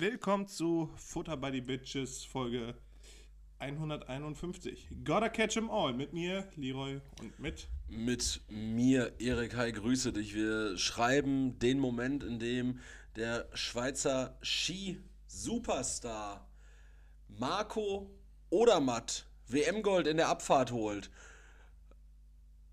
Willkommen zu Futter by the Bitches Folge 151. Gotta catch 'em all. Mit mir, Leroy, und mit. Mit mir, Erik, hi, grüße dich. Wir schreiben den Moment, in dem der Schweizer Ski-Superstar Marco Odermatt WM-Gold in der Abfahrt holt.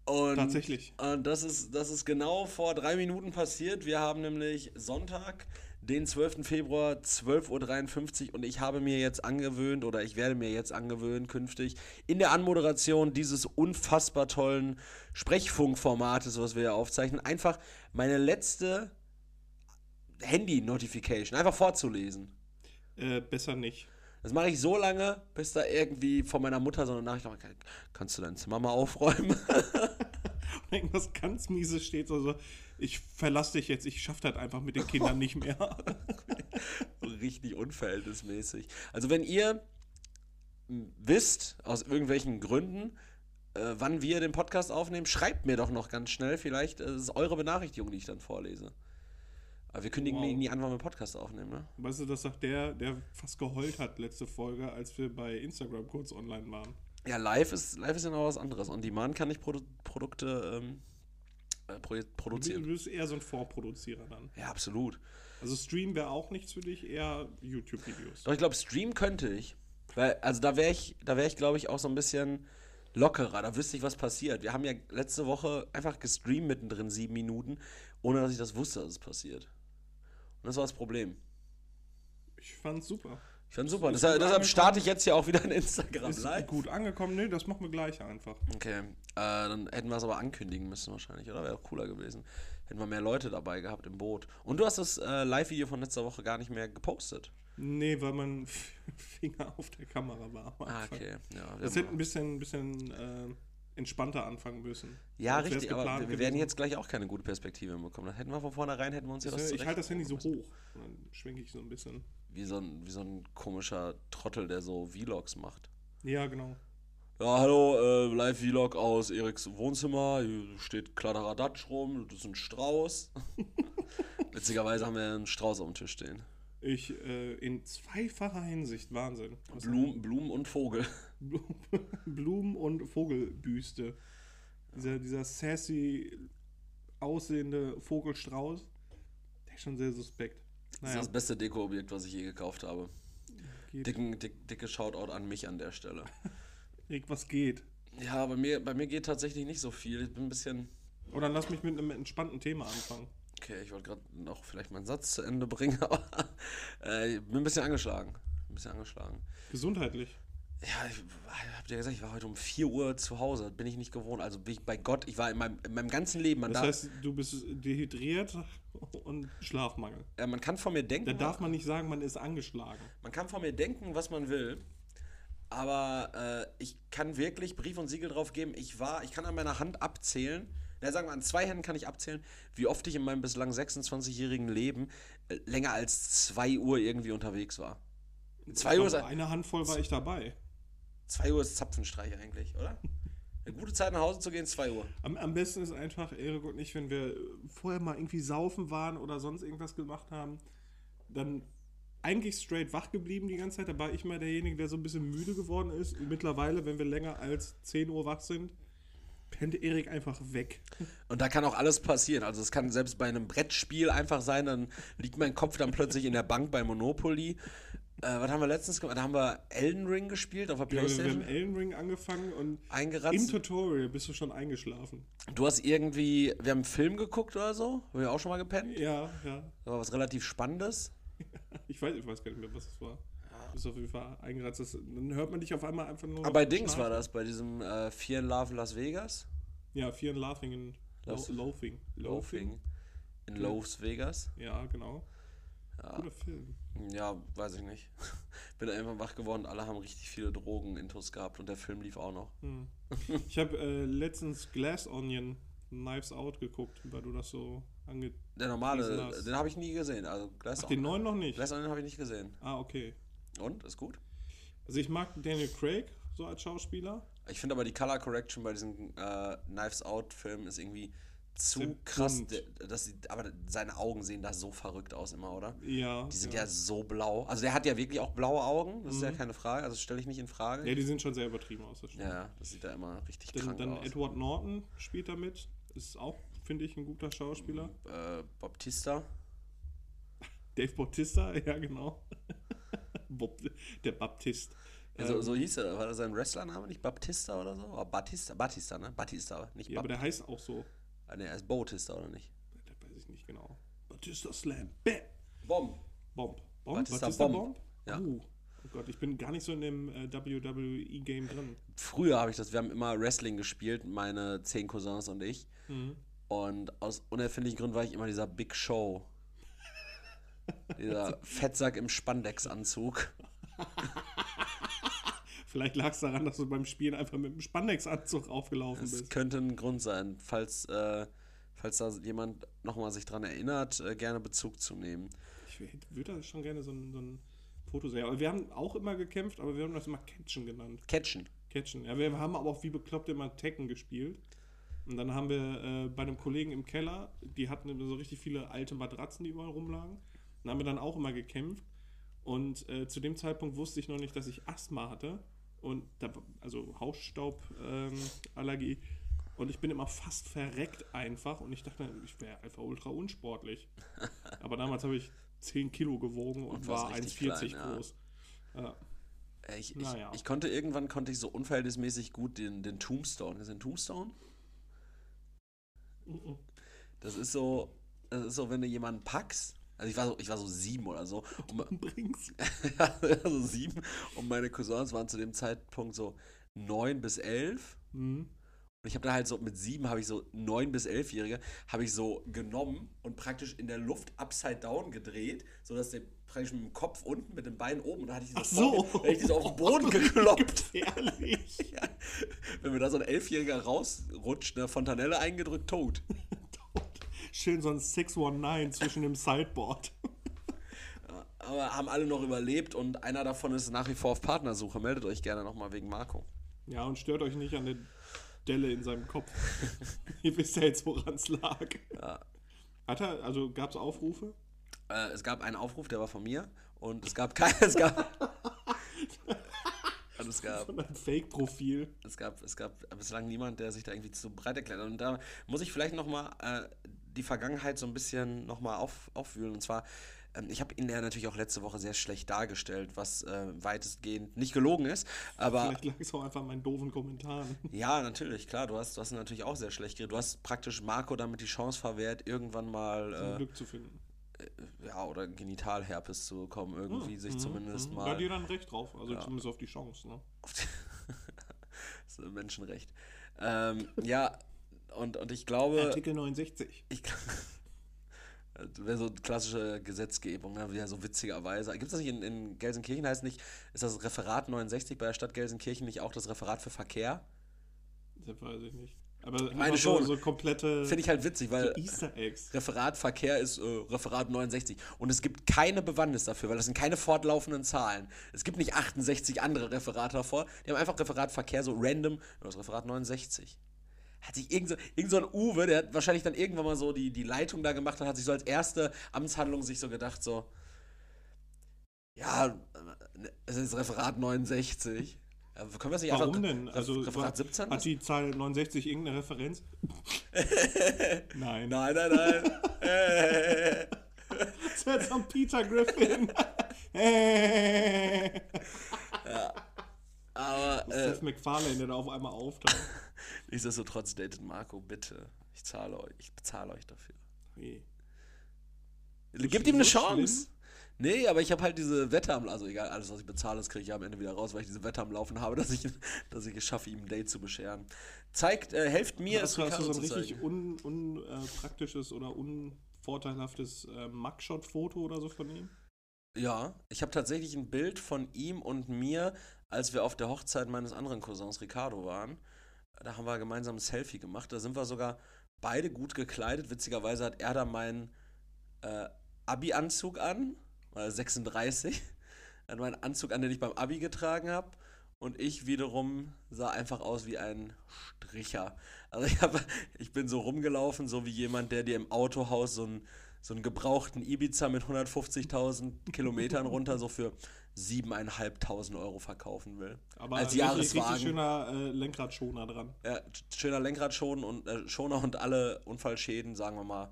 Und, Tatsächlich. Und das ist, das ist genau vor drei Minuten passiert. Wir haben nämlich Sonntag, den 12. Februar, 12.53 Uhr und ich habe mir jetzt angewöhnt oder ich werde mir jetzt angewöhnen künftig in der Anmoderation dieses unfassbar tollen Sprechfunkformates, was wir hier aufzeichnen, einfach meine letzte Handy-Notification einfach vorzulesen. Äh, besser nicht. Das mache ich so lange, bis da irgendwie von meiner Mutter so eine Nachricht kommt, kannst du dein Zimmer mal aufräumen? Irgendwas ganz Mieses steht so, so ich verlasse dich jetzt, ich schaffe das einfach mit den Kindern nicht mehr. Richtig unverhältnismäßig. Also wenn ihr wisst, aus irgendwelchen Gründen, äh, wann wir den Podcast aufnehmen, schreibt mir doch noch ganz schnell. Vielleicht äh, ist eure Benachrichtigung, die ich dann vorlese. Aber wir kündigen wow. nie an, wann wir Podcast aufnehmen, ne? Weißt du, das sagt der, der fast geheult hat letzte Folge, als wir bei Instagram kurz online waren. Ja, live ist, live ist ja noch was anderes. On Demand kann ich Produ Produkte ähm, äh, produzieren. Du bist eher so ein Vorproduzierer dann. Ja, absolut. Also Stream wäre auch nichts für dich, eher YouTube-Videos. Doch, ich glaube, Stream könnte ich. Weil, also da wäre ich, da wäre ich, glaube ich, auch so ein bisschen lockerer. Da wüsste ich, was passiert. Wir haben ja letzte Woche einfach gestreamt mittendrin, sieben Minuten, ohne dass ich das wusste, dass es passiert. Und das war das Problem. Ich fand's super. Ich fand's super. Deshalb, deshalb starte ich jetzt hier auch wieder ein Instagram ist Live. Gut angekommen, nee, das machen wir gleich einfach. Okay. Äh, dann hätten wir es aber ankündigen müssen wahrscheinlich, oder? Wäre auch cooler gewesen. Hätten wir mehr Leute dabei gehabt im Boot. Und du hast das äh, Live-Video von letzter Woche gar nicht mehr gepostet. Nee, weil mein Finger auf der Kamera war. Ah, okay. Ja, das hätte ein bisschen, bisschen äh, entspannter anfangen müssen. Ja, so, richtig, aber wir gewesen. werden jetzt gleich auch keine gute Perspektive bekommen. Das hätten wir von vornherein, hätten wir uns ja das Ich halte das Handy so hoch und dann schwenke ich so ein bisschen. Wie so, ein, wie so ein komischer Trottel, der so Vlogs macht. Ja, genau. Ja, hallo, äh, Live-Vlog aus Eriks Wohnzimmer. Hier steht Kladderadatsch rum, das ist ein Strauß. Witzigerweise haben wir einen Strauß auf dem Tisch stehen. Ich, äh, in zweifacher Hinsicht, Wahnsinn. Blum, Blumen und Vogel. Blumen und Vogelbüste. Dieser, dieser sassy aussehende Vogelstrauß, der ist schon sehr suspekt. Naja. Das ist das beste Dekoobjekt, was ich je gekauft habe. Dicken, dick, dicke Shoutout an mich an der Stelle. Rick, was geht? Ja, bei mir, bei mir geht tatsächlich nicht so viel. Ich bin ein bisschen. Oder lass mich mit einem entspannten Thema anfangen. Okay, ich wollte gerade noch vielleicht meinen Satz zu Ende bringen, aber äh, ich bin ein bisschen angeschlagen. Ein bisschen angeschlagen. Gesundheitlich? Ja, ich hab dir gesagt, ich war heute um 4 Uhr zu Hause. Bin ich nicht gewohnt. Also bin ich bei Gott, ich war in meinem, in meinem ganzen Leben. Man das heißt, du bist dehydriert und Schlafmangel. Ja, man kann von mir denken. Da darf man nicht sagen, man ist angeschlagen. Man kann von mir denken, was man will. Aber äh, ich kann wirklich Brief und Siegel drauf geben. Ich war, ich kann an meiner Hand abzählen. Na, sagen wir, an zwei Händen kann ich abzählen, wie oft ich in meinem bislang 26-jährigen Leben äh, länger als 2 Uhr irgendwie unterwegs war. 2 Uhr. Eine Handvoll war ich dabei. 2 Uhr ist Zapfenstreich eigentlich, oder? Eine gute Zeit nach Hause zu gehen, 2 Uhr. Am, am besten ist einfach, Erik und ich, wenn wir vorher mal irgendwie saufen waren oder sonst irgendwas gemacht haben, dann eigentlich straight wach geblieben die ganze Zeit. Da war ich mal derjenige, der so ein bisschen müde geworden ist. Mittlerweile, wenn wir länger als 10 Uhr wach sind, pennt Erik einfach weg. Und da kann auch alles passieren. Also es kann selbst bei einem Brettspiel einfach sein, dann liegt mein Kopf dann plötzlich in der Bank bei Monopoly. Äh, was haben wir letztens gemacht? Da haben wir Elden Ring gespielt auf der Playstation. Ja, wir haben Elden Ring angefangen und Eingeratzt. im Tutorial bist du schon eingeschlafen. Du hast irgendwie, wir haben einen Film geguckt oder so? Haben wir auch schon mal gepennt? Ja, ja. Das war was relativ Spannendes. ich, weiß, ich weiß gar nicht mehr, was es war. Du bist auf jeden Fall eingeratzt. Das, dann hört man dich auf einmal einfach nur. Aber bei Dings schnarchen. war das, bei diesem äh, Fear in Love Las Vegas. Ja, Fear in Laughing in Loafing. Loafing. Loafing. In Las Vegas. Ja, genau. Ja. Guter Film. Ja, weiß ich nicht. Bin einfach wach geworden, alle haben richtig viele Drogen-Intos gehabt und der Film lief auch noch. Hm. Ich habe äh, letztens Glass Onion Knives Out geguckt, weil du das so ange. Der normale, den habe ich nie gesehen. Also Glass Ach, den neuen noch nicht? Glass Onion habe ich nicht gesehen. Ah, okay. Und? Ist gut? Also ich mag Daniel Craig so als Schauspieler. Ich finde aber die Color Correction bei diesen äh, Knives Out Filmen ist irgendwie zu krass. Das aber seine Augen sehen da so verrückt aus immer, oder? Ja. Die sind ja. ja, so blau. Also der hat ja wirklich auch blaue Augen, das ist ja Mhm. keine Frage. Also stelle ich nicht in Frage. Ja, die sind schon sehr übertrieben aus, das. Ja, das sieht da immer richtig Dann, krank dann aus. Edward Norton spielt da mit. Ist auch, finde ich, ein guter Schauspieler. Äh, Baptista. Dave Bautista, ja, genau. Bob, der Baptist. Ja, so, Ähm, hieß er. War das sein Wrestlername? Nicht Baptista oder so? Batista, Batista, ne? Batista, nicht ja, aber der heißt auch so. Nee, er ist Bautista, oder nicht? Das weiß ich nicht genau. Batista Slam. Bam. Bomb. Bomb. Bomb? Batista Batista, Bomb. Bomb? Ja. Uh. Oh Gott, ich bin gar nicht so in dem äh, WWE-Game drin. Früher habe ich das, wir haben immer Wrestling gespielt, meine zehn Cousins und ich. Mhm. Und aus unerfindlichen Gründen war ich immer dieser Big Show. dieser Fettsack im Spandex-Anzug. Vielleicht lag es daran, dass du beim Spielen einfach mit dem Spandex-Anzug aufgelaufen Das bist. könnte ein Grund sein, falls, äh, falls da jemand nochmal sich dran erinnert, äh, gerne Bezug zu nehmen. Ich würde da schon gerne so ein, so ein Foto sehen. Aber wir haben auch immer gekämpft, aber wir haben das immer Catchen genannt. Catchen. Catchen. Ja, wir haben aber auch wie bekloppt immer Tekken gespielt. Und dann haben wir äh, bei einem Kollegen im Keller, die hatten so richtig viele alte Matratzen, die überall rumlagen. Und haben wir dann auch immer gekämpft. Und äh, zu dem Zeitpunkt wusste ich noch nicht, dass ich Asthma hatte. Und also Hausstauballergie. Ähm, und ich bin immer fast verreckt einfach. Und ich dachte, ich wäre einfach ultra unsportlich. Aber damals habe ich 10 Kilo gewogen und, Und war richtig 1,40 klein, ja. groß. Ja. Äh, Ich, ich, Naja. ich konnte irgendwann konnte ich so unverhältnismäßig gut den, den Tombstone. Ist ein Tombstone? Mhm. Das ist so, das ist so, wenn du jemanden packst. Also ich war so, ich war so sieben oder so. Und, Bring's. ja, so sieben. Und meine Cousins waren zu dem Zeitpunkt so neun bis elf. Mhm. Und ich habe da halt so, mit sieben habe ich so neun bis elfjährige, habe ich so genommen und praktisch in der Luft upside down gedreht, sodass der praktisch mit dem Kopf unten, mit den Beinen oben, und da hatte ich Ach so, so. mir- ich die so auf den Boden gekloppt. Ehrlich. Ja. Wenn mir da so ein Elfjähriger rausrutscht, eine Fontanelle eingedrückt, tot. Schön so ein 619 zwischen dem Sideboard. Aber haben alle noch überlebt und einer davon ist nach wie vor auf Partnersuche. Meldet euch gerne nochmal wegen Marco. Ja, und stört euch nicht an der Delle in seinem Kopf. Ihr wisst ja jetzt, woran es lag. Ja. Hat er, also gab es Aufrufe? Äh, es gab einen Aufruf, der war von mir. Und es gab kein, es gab. und es gab, Von einem Fake-Profil. es gab, es gab bislang niemand, der sich da irgendwie zu breit erklärt. Und da muss ich vielleicht nochmal äh, die Vergangenheit so ein bisschen nochmal auf, aufwühlen. Und zwar, ähm, ich habe ihn ja natürlich auch letzte Woche sehr schlecht dargestellt, was äh, weitestgehend nicht gelogen ist. Aber Vielleicht lag es auch einfach an meinen doofen Kommentaren. Ja, natürlich, klar. Du hast, du hast ihn natürlich auch sehr schlecht geredet. Du hast praktisch Marco damit die Chance verwehrt, irgendwann mal, Glück zu finden. äh, ja, oder Genitalherpes zu bekommen, irgendwie Mhm, sich mhm, zumindest mhm. mal. Da hat ihr dann recht drauf. Also Ja. zumindest auf die Chance. Ne? das ist ein Menschenrecht. Ähm, ja, und, und ich glaube. Artikel 69. Ich, das wäre so klassische Gesetzgebung, ne? ja, so witzigerweise. Gibt es das nicht in, in Gelsenkirchen? Heißt nicht, ist das Referat 69 bei der Stadt Gelsenkirchen nicht auch das Referat für Verkehr? Das weiß ich nicht. Aber meine einfach schon. So, so komplette Finde ich halt witzig, weil. Easter Eggs. Referat Verkehr ist äh, Referat 69. Und es gibt keine Bewandtnis dafür, weil das sind keine fortlaufenden Zahlen. Es gibt nicht 68 andere Referate davor. Die haben einfach Referat Verkehr so random, das Referat 69. Hat sich irgend so, irgend so ein Uwe, der hat wahrscheinlich dann irgendwann mal so die, die Leitung da gemacht und hat sich so als erste Amtshandlung sich so gedacht, so, ja, es ist Referat 69. Ja, können wir es nicht Warum einfach denn? Also Referat 17? Hat die Zahl 69 irgendeine Referenz? Nein. nein, nein, nein. Das wäre jetzt Peter Griffin. äh. Aber äh, Seth MacFarlane, der da auf einmal auftaucht. nichtsdestotrotz datet Marco, bitte. Ich zahle euch, ich bezahle euch dafür. Nee. Gebt ihm eine so Chance. schlimm? Nee, aber ich habe halt diese Wette am also egal, alles was ich bezahle, das kriege ich am Ende wieder raus, weil ich diese Wette am Laufen habe, dass ich, dass ich es schaffe, ihm ein Date zu bescheren. Zeigt, äh, helft mir, es du, hast du so ein richtig unpraktisches un, äh, oder unvorteilhaftes äh, Mugshot-Foto oder so von ihm? Ja, ich habe tatsächlich ein Bild von ihm und mir, als wir auf der Hochzeit meines anderen Cousins Ricardo waren. Da haben wir gemeinsam ein Selfie gemacht. Da sind wir sogar beide gut gekleidet. Witzigerweise hat er da meinen äh, Abi-Anzug an, weil er 36. Er hat meinen Anzug an, den ich beim Abi getragen habe. und ich wiederum sah einfach aus wie ein Stricher. Also ich, hab, ich bin so rumgelaufen, so wie jemand, der dir im Autohaus so einen, so einen gebrauchten Ibiza mit 150.000 Kilometern runter so für 7.500 Euro verkaufen will. Aber als Jahreswagen. Richtig schöner äh, Lenkradschoner dran. Ja, schöner Lenkradschoner und, äh, Schoner und alle Unfallschäden, sagen wir mal,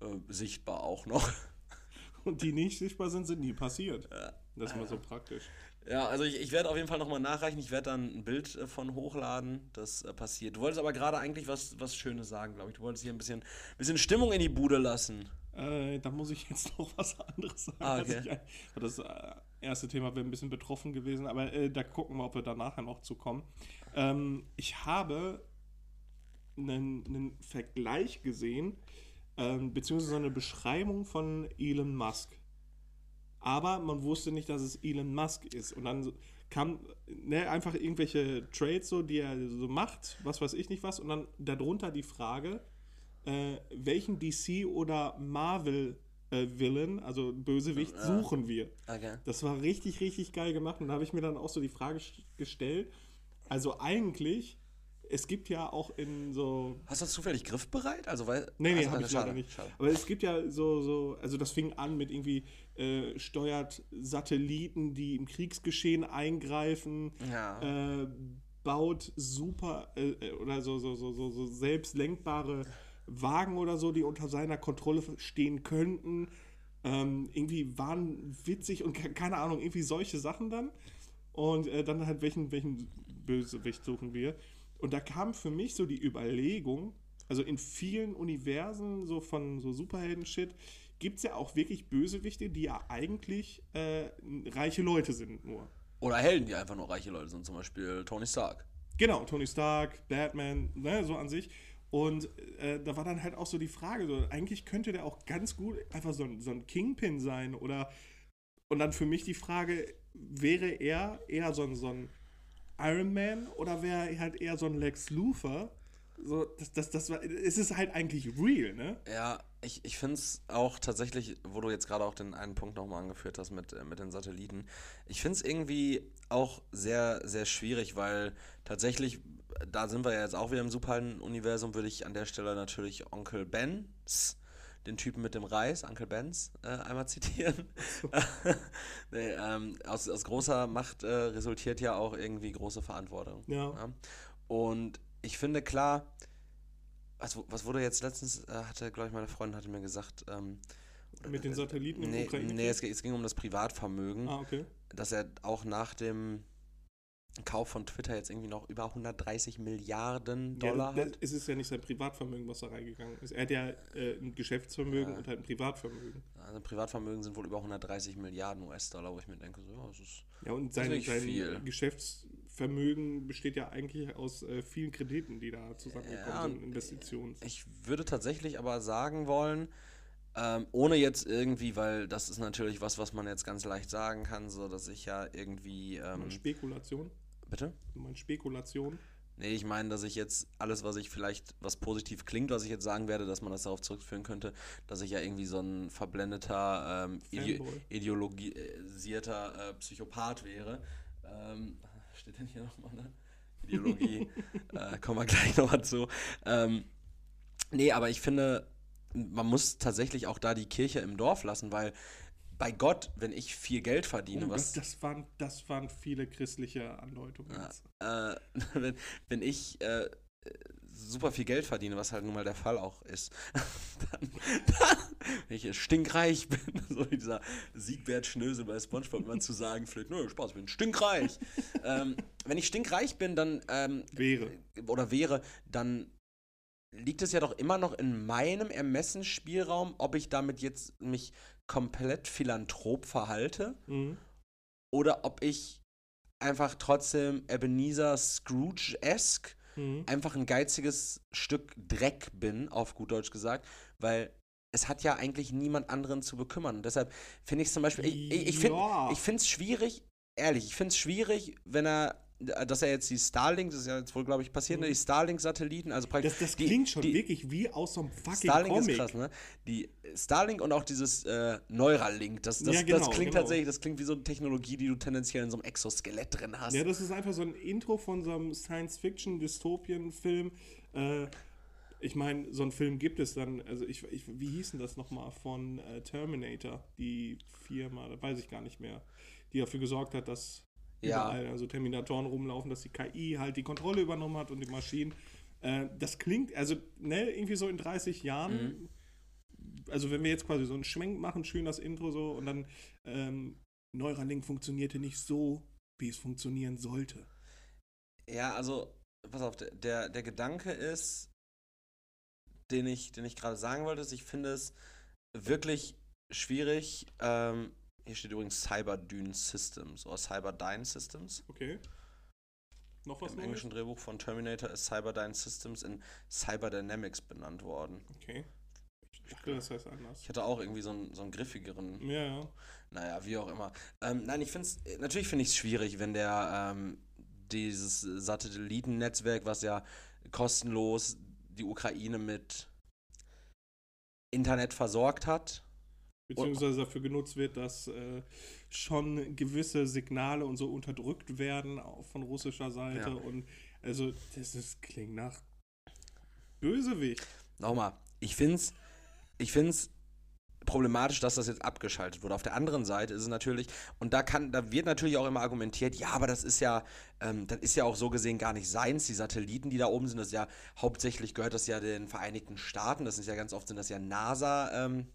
äh, sichtbar auch noch. Und die nicht sichtbar sind, sind nie passiert. Das ist mal so praktisch. Ja, also ich, ich werde auf jeden Fall nochmal nachreichen. Ich werde dann ein Bild äh, von hochladen. Das äh, passiert. Du wolltest aber gerade eigentlich was, was Schönes sagen, glaube ich. Du wolltest hier ein bisschen, bisschen Stimmung in die Bude lassen. Äh, da muss ich jetzt noch was anderes sagen. Ah, okay. ich, das äh, erste Thema wäre ein bisschen betroffen gewesen, aber äh, da gucken wir, ob wir da nachher noch zu kommen. Ähm, ich habe einen, einen Vergleich gesehen, ähm, beziehungsweise eine Beschreibung von Elon Musk. Aber man wusste nicht, dass es Elon Musk ist. Und dann kam ne, einfach irgendwelche Trades, so, die er so macht, was weiß ich nicht was. Und dann darunter die Frage, äh, welchen DC oder Marvel äh, Villain, also Bösewicht, suchen wir? Okay. Das war richtig, richtig geil gemacht. Und da habe ich mir dann auch so die Frage st- gestellt. Also eigentlich, es gibt ja auch in so Hast du zufällig griffbereit? Also, weil. Nee, nee, also, habe ich schade, leider nicht. Schade. Aber es gibt ja so, so, also das fing an mit irgendwie äh, steuert Satelliten, die im Kriegsgeschehen eingreifen, Ja. äh, baut super äh, äh, oder so, so, so, so, so selbstlenkbare Wagen oder so, die unter seiner Kontrolle stehen könnten. Ähm, irgendwie waren witzig und ke- keine Ahnung, irgendwie solche Sachen dann. Und äh, dann halt, welchen, welchen Bösewicht suchen wir? Und da kam für mich so die Überlegung, also in vielen Universen so von so Superhelden-Shit, gibt es ja auch wirklich Bösewichte, die ja eigentlich äh, reiche Leute sind nur. Oder Helden, die einfach nur reiche Leute sind, zum Beispiel Tony Stark. Genau, Tony Stark, Batman, ne, so an sich. Und äh, da war dann halt auch so die Frage, so, eigentlich könnte der auch ganz gut einfach so ein, so ein Kingpin sein oder und dann für mich die Frage, wäre er eher so ein, so ein Iron Man oder wäre er halt eher so ein Lex Luthor? So, das, das, das war, es ist halt eigentlich real, ne? Ja, ich, ich finde es auch tatsächlich, wo du jetzt gerade auch den einen Punkt nochmal angeführt hast mit, äh, mit den Satelliten, ich finde es irgendwie auch sehr, sehr schwierig, weil tatsächlich, da sind wir ja jetzt auch wieder im Superhelden-Universum, würde ich an der Stelle natürlich Onkel Benz, den Typen mit dem Reis, Onkel Benz, äh, einmal zitieren. nee, ähm, aus, aus großer Macht äh, resultiert ja auch irgendwie große Verantwortung. Ja. Ja. Und ich finde klar, was, was wurde jetzt letztens, äh, hatte, glaube ich, meine Freundin hatte mir gesagt, ähm, Mit den Satelliten im nee, Ukraine. nee es, ging- es ging um das Privatvermögen, Ah, okay. dass er auch nach dem Kauf von Twitter jetzt irgendwie noch über 130 Milliarden Dollar ja, hat. es ist ja nicht sein Privatvermögen, was da reingegangen ist. Er hat ja äh, ein Geschäftsvermögen Ja. und halt ein Privatvermögen. Also Privatvermögen sind wohl über 130 Milliarden US-Dollar, wo ich mir denke, so, ja, das ist Ja, und sein, sein. Geschäftsvermögen besteht ja eigentlich aus äh, vielen Krediten, die da zusammengekommen Ja, sind, Investitionen. Ich würde tatsächlich aber sagen wollen, ähm, ohne jetzt irgendwie, weil das ist natürlich was, was man jetzt ganz leicht sagen kann, so dass ich ja irgendwie. Ähm, Spekulation. Bitte? Du meinst Spekulation. Nee, ich meine, dass ich jetzt alles, was ich vielleicht, was positiv klingt, was ich jetzt sagen werde, dass man das darauf zurückführen könnte, dass ich ja irgendwie so ein verblendeter, ähm, ide ideologisierter äh, Psychopath wäre. Ähm, steht denn hier nochmal, ne? Ideologie, äh, kommen wir gleich nochmal zu. Ähm, nee, aber ich finde, man muss tatsächlich auch da die Kirche im Dorf lassen, weil bei Gott, wenn ich viel Geld verdiene, Oh, was das, das, waren, das waren viele christliche Andeutungen. jetzt. äh, wenn, wenn ich äh, super viel Geld verdiene, was halt nun mal der Fall auch ist, dann, dann wenn ich stinkreich bin, so wie dieser Siegbert Schnösel bei Spongebob immer zu sagen pflegt, nö, Spaß, ich bin stinkreich. ähm, wenn ich stinkreich bin, dann ähm, Wäre. oder wäre, dann liegt es ja doch immer noch in meinem Ermessensspielraum, ob ich damit jetzt mich komplett philanthrop verhalte Mhm. oder ob ich einfach trotzdem Ebenezer Scrooge-esque Mhm. einfach ein geiziges Stück Dreck bin, auf gut Deutsch gesagt, weil es hat ja eigentlich niemand anderen zu bekümmern. Und deshalb finde ich es zum Beispiel, ich, ich, ich finde es schwierig, ehrlich, ich finde es schwierig, wenn er dass er jetzt die Starlink, das ist ja jetzt wohl, glaube ich, passiert, ne? die Starlink-Satelliten, also praktisch. Das, das die- klingt schon die, wirklich wie aus so einem fucking Starlink Comic. ist krass, ne? Die Starlink und auch dieses äh, Neuralink, das, das, Ja, genau, das klingt genau. tatsächlich, das klingt wie so eine Technologie, die du tendenziell in so einem Exoskelett drin hast. Ja, das ist einfach so ein Intro von so einem Science-Fiction-Dystopien-Film. Äh, ich meine, so einen Film gibt es dann, also ich, ich wie hieß denn das nochmal von äh, Terminator, die Firma, das weiß ich gar nicht mehr, die dafür gesorgt hat, dass Ja. überall also Terminatoren rumlaufen, dass die KI halt die Kontrolle übernommen hat und die Maschinen. Äh, das klingt, also ne, irgendwie so in 30 Jahren, also wenn wir jetzt quasi so einen Schwenk machen, schön das Intro so und dann ähm, Neuralink funktionierte nicht so, wie es funktionieren sollte. Ja, also, pass auf, der- der, der Gedanke ist, den ich, den ich gerade sagen wollte, ist, ich finde es wirklich schwierig. Ähm, hier steht übrigens Cyberdyne Systems oder Cyberdyne Systems. Okay. Noch was Im Neues? englischen Drehbuch von Terminator ist Cyberdyne Systems in Cyberdynamics benannt worden. Okay. Ich dachte, das heißt anders. Ich hatte auch irgendwie so einen, so einen griffigeren Ja, ja. Naja, wie auch immer. Ähm, nein, ich finde es, natürlich finde ich es schwierig, wenn der ähm, dieses Satellitennetzwerk, was ja kostenlos die Ukraine mit Internet versorgt hat. Beziehungsweise dafür genutzt wird, dass äh, schon gewisse Signale und so unterdrückt werden, auch von russischer Seite. Ja. Und also, das ist, klingt nach Bösewicht. Nochmal, ich finde es ich find's problematisch, dass das jetzt abgeschaltet wurde. Auf der anderen Seite ist es natürlich, und da kann, da wird natürlich auch immer argumentiert, ja, aber das ist ja, ähm, das ist ja auch so gesehen gar nicht seins, die Satelliten, die da oben sind, das ist ja hauptsächlich gehört das ja den Vereinigten Staaten, das ist ja ganz oft sind das ja NASA, ähm,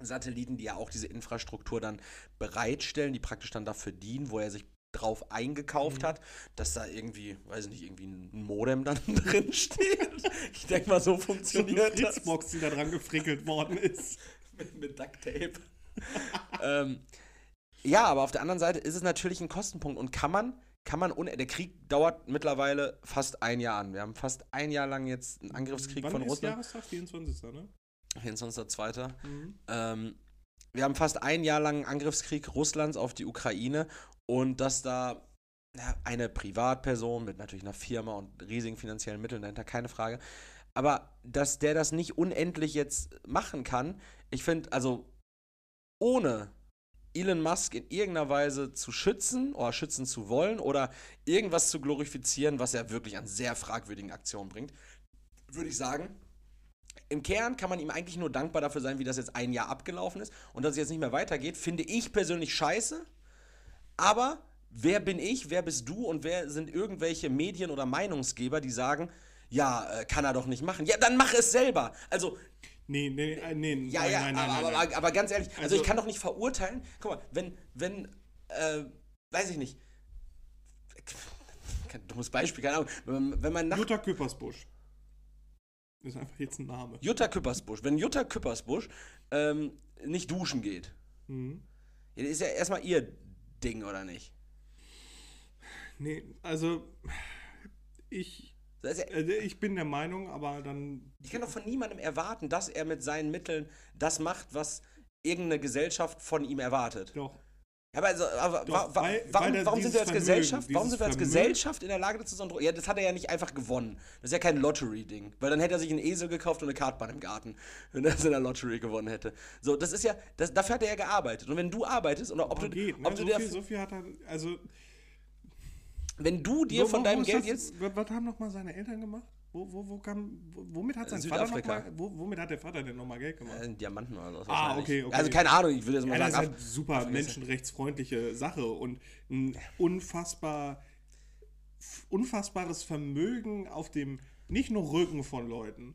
Satelliten, die ja auch diese Infrastruktur dann bereitstellen, die praktisch dann dafür dienen, wo er sich drauf eingekauft Mhm. hat, dass da irgendwie, weiß ich nicht, irgendwie ein Modem dann drin steht. Ich denke mal, so So funktioniert das. Fritzbox, die da dran gefrickelt worden ist. Mit, mit Duct Tape. ähm, ja, aber auf der anderen Seite ist es natürlich ein Kostenpunkt und kann man, kann man, der Krieg dauert mittlerweile fast ein Jahr an. Wir haben fast ein Jahr lang jetzt einen Angriffskrieg Wann von ist Russland. Jahrestag? 24. Ne? 24.02. Mhm. Ähm, wir haben fast ein Jahr lang einen Angriffskrieg Russlands auf die Ukraine und dass da eine Privatperson mit natürlich einer Firma und riesigen finanziellen Mitteln dahinter, keine Frage. Aber dass der das nicht unendlich jetzt machen kann, ich finde, also ohne Elon Musk in irgendeiner Weise zu schützen oder schützen zu wollen oder irgendwas zu glorifizieren, was er wirklich an sehr fragwürdigen Aktionen bringt, würde ich sagen, im Kern kann man ihm eigentlich nur dankbar dafür sein, wie das jetzt ein Jahr abgelaufen ist und dass es jetzt nicht mehr weitergeht, finde ich persönlich scheiße. Aber wer bin ich, wer bist du und wer sind irgendwelche Medien oder Meinungsgeber, die sagen, ja, äh, kann er doch nicht machen. Ja, dann mach es selber. Also, Nee, nee, äh, nee. ja, nein, ja, nein, nein, aber, aber, aber ganz ehrlich, also, Also- ich kann doch nicht verurteilen. Guck mal, wenn, wenn, äh, weiß ich nicht. Kein dummes Beispiel, keine Ahnung. Wenn man nach Jutta Küppersbusch. Ist einfach jetzt ein Name. Jutta Küppersbusch, wenn Jutta Küppersbusch ähm, nicht duschen geht, Mhm. das ist ja erstmal ihr Ding, oder nicht? Nee, also ich, Das ja, äh, ich bin der Meinung, aber dann ich kann doch von niemandem erwarten, dass er mit seinen Mitteln das macht, was irgendeine Gesellschaft von ihm erwartet. doch. Aber, also, aber Doch, wa wa weil- warum, weil warum sind wir als Vermögen, Gesellschaft, warum sind wir als Vermögen- Gesellschaft in der Lage dazu, so Druck? Ja, das hat er ja nicht einfach gewonnen. Das ist ja kein Lottery-Ding. Weil dann hätte er sich einen Esel gekauft und eine Kartbahn im Garten, wenn er es in der Lottery gewonnen hätte. So, das ist ja, das, dafür hat er ja gearbeitet. Und wenn du arbeitest, oder ob du, geht, ne? ob du so, dir, viel, so viel hat er, also wenn du dir wo- von deinem Geld das, jetzt, Was, was haben nochmal seine Eltern gemacht? Wo, wo, wo kam, wo, womit hat sein Vater Südafrika. nochmal, wo, womit hat der Vater denn nochmal Geld gemacht? äh, Diamanten oder so. Ah, okay, okay. Also keine Ahnung, ich würde jetzt mal Ja, das ist sagen, halt super menschenrechtsfreundliche Sache und ein unfassbar unfassbares Vermögen auf dem nicht nur Rücken von Leuten,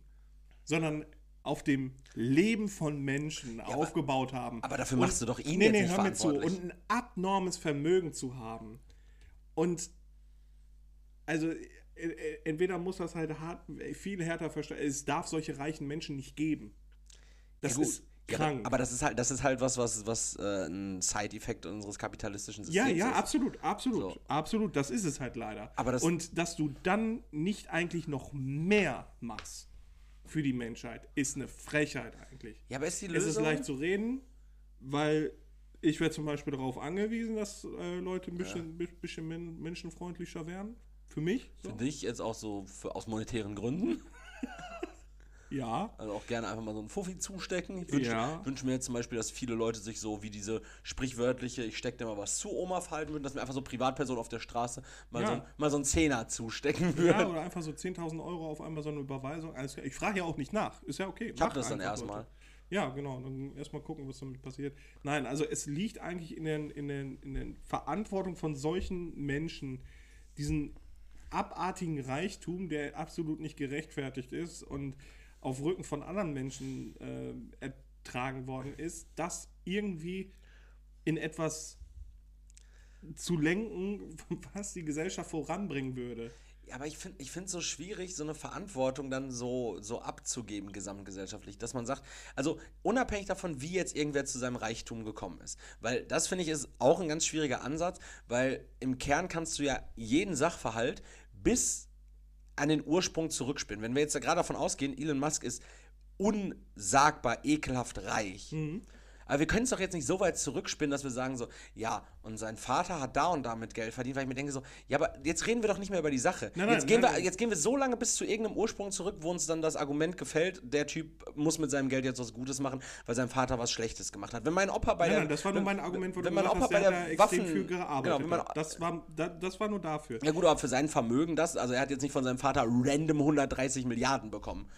sondern auf dem Leben von Menschen aufgebaut haben. aber dafür Und- machst du doch ihn nee, jetzt nee, nicht hör mir zu. Und ein abnormes Vermögen zu haben. Und also entweder muss das halt hart, viel härter verstehen. Es darf solche reichen Menschen nicht geben. Das Ja, ist Ja, krank. aber das ist halt, das ist halt was, was, was äh, ein Side-Effekt unseres kapitalistischen Ja, Systems ja, ist. absolut, absolut, So. absolut. Das ist es halt leider. Aber das- Und dass du dann nicht eigentlich noch mehr machst für die Menschheit, ist eine Frechheit eigentlich. Ja, aber ist die Es Lösung? ist leicht zu reden, weil Ich werde zum Beispiel darauf angewiesen, dass äh, Leute ein bisschen, bi- bisschen men menschenfreundlicher werden. Für mich. So. Für dich jetzt auch so für, aus monetären Gründen. Ja. Also auch gerne einfach mal so einen Fuffi zustecken. Ich wünsche Ja. wünsch mir jetzt zum Beispiel, dass viele Leute sich so wie diese sprichwörtliche, ich stecke dir mal was zu, Oma verhalten würden, dass mir einfach so Privatpersonen auf der Straße mal, Ja. so, ein- mal so einen Zehner zustecken würden. Ja, oder einfach so 10.000 Euro auf einmal so eine Überweisung. Klar. ich frage ja auch nicht nach. Ist ja okay. Ich hab Macht das dann erstmal. Ja, genau. Dann erstmal gucken, was damit passiert. Nein, also es liegt eigentlich in den, in den, in den Verantwortung von solchen Menschen, diesen abartigen Reichtum, der absolut nicht gerechtfertigt ist und auf Rücken von anderen Menschen äh, ertragen worden ist, das irgendwie in etwas zu lenken, was die Gesellschaft voranbringen würde. Ja, aber ich finde es so schwierig, so eine Verantwortung dann so, so abzugeben, gesamtgesellschaftlich, dass man sagt, also unabhängig davon, wie jetzt irgendwer zu seinem Reichtum gekommen ist. Weil das finde ich ist auch ein ganz schwieriger Ansatz, weil im Kern kannst du ja jeden Sachverhalt bis an den Ursprung zurückspinnen. Wenn wir jetzt da gerade davon ausgehen, Elon Musk ist unsagbar ekelhaft reich. Mhm. Aber wir können es doch jetzt nicht so weit zurückspinnen, dass wir sagen so, ja, und sein Vater hat da und da mit Geld verdient, weil ich mir denke so, ja, aber jetzt reden wir doch nicht mehr über die Sache. Nein, nein, jetzt, gehen nein, wir, jetzt gehen wir so lange bis zu irgendeinem Ursprung zurück, wo uns dann das Argument gefällt, der Typ muss mit seinem Geld jetzt was Gutes machen, weil sein Vater was Schlechtes gemacht hat. Wenn mein Opa bei der... nein, das war nur mein Argument, wo wenn du mein gesagt Opa hast, bei der der Waffen... viel gearbeitet. Genau, hat. das, war, da, das war nur dafür. ja gut, aber für sein Vermögen, das, also er hat jetzt nicht von seinem Vater random 130 Milliarden bekommen.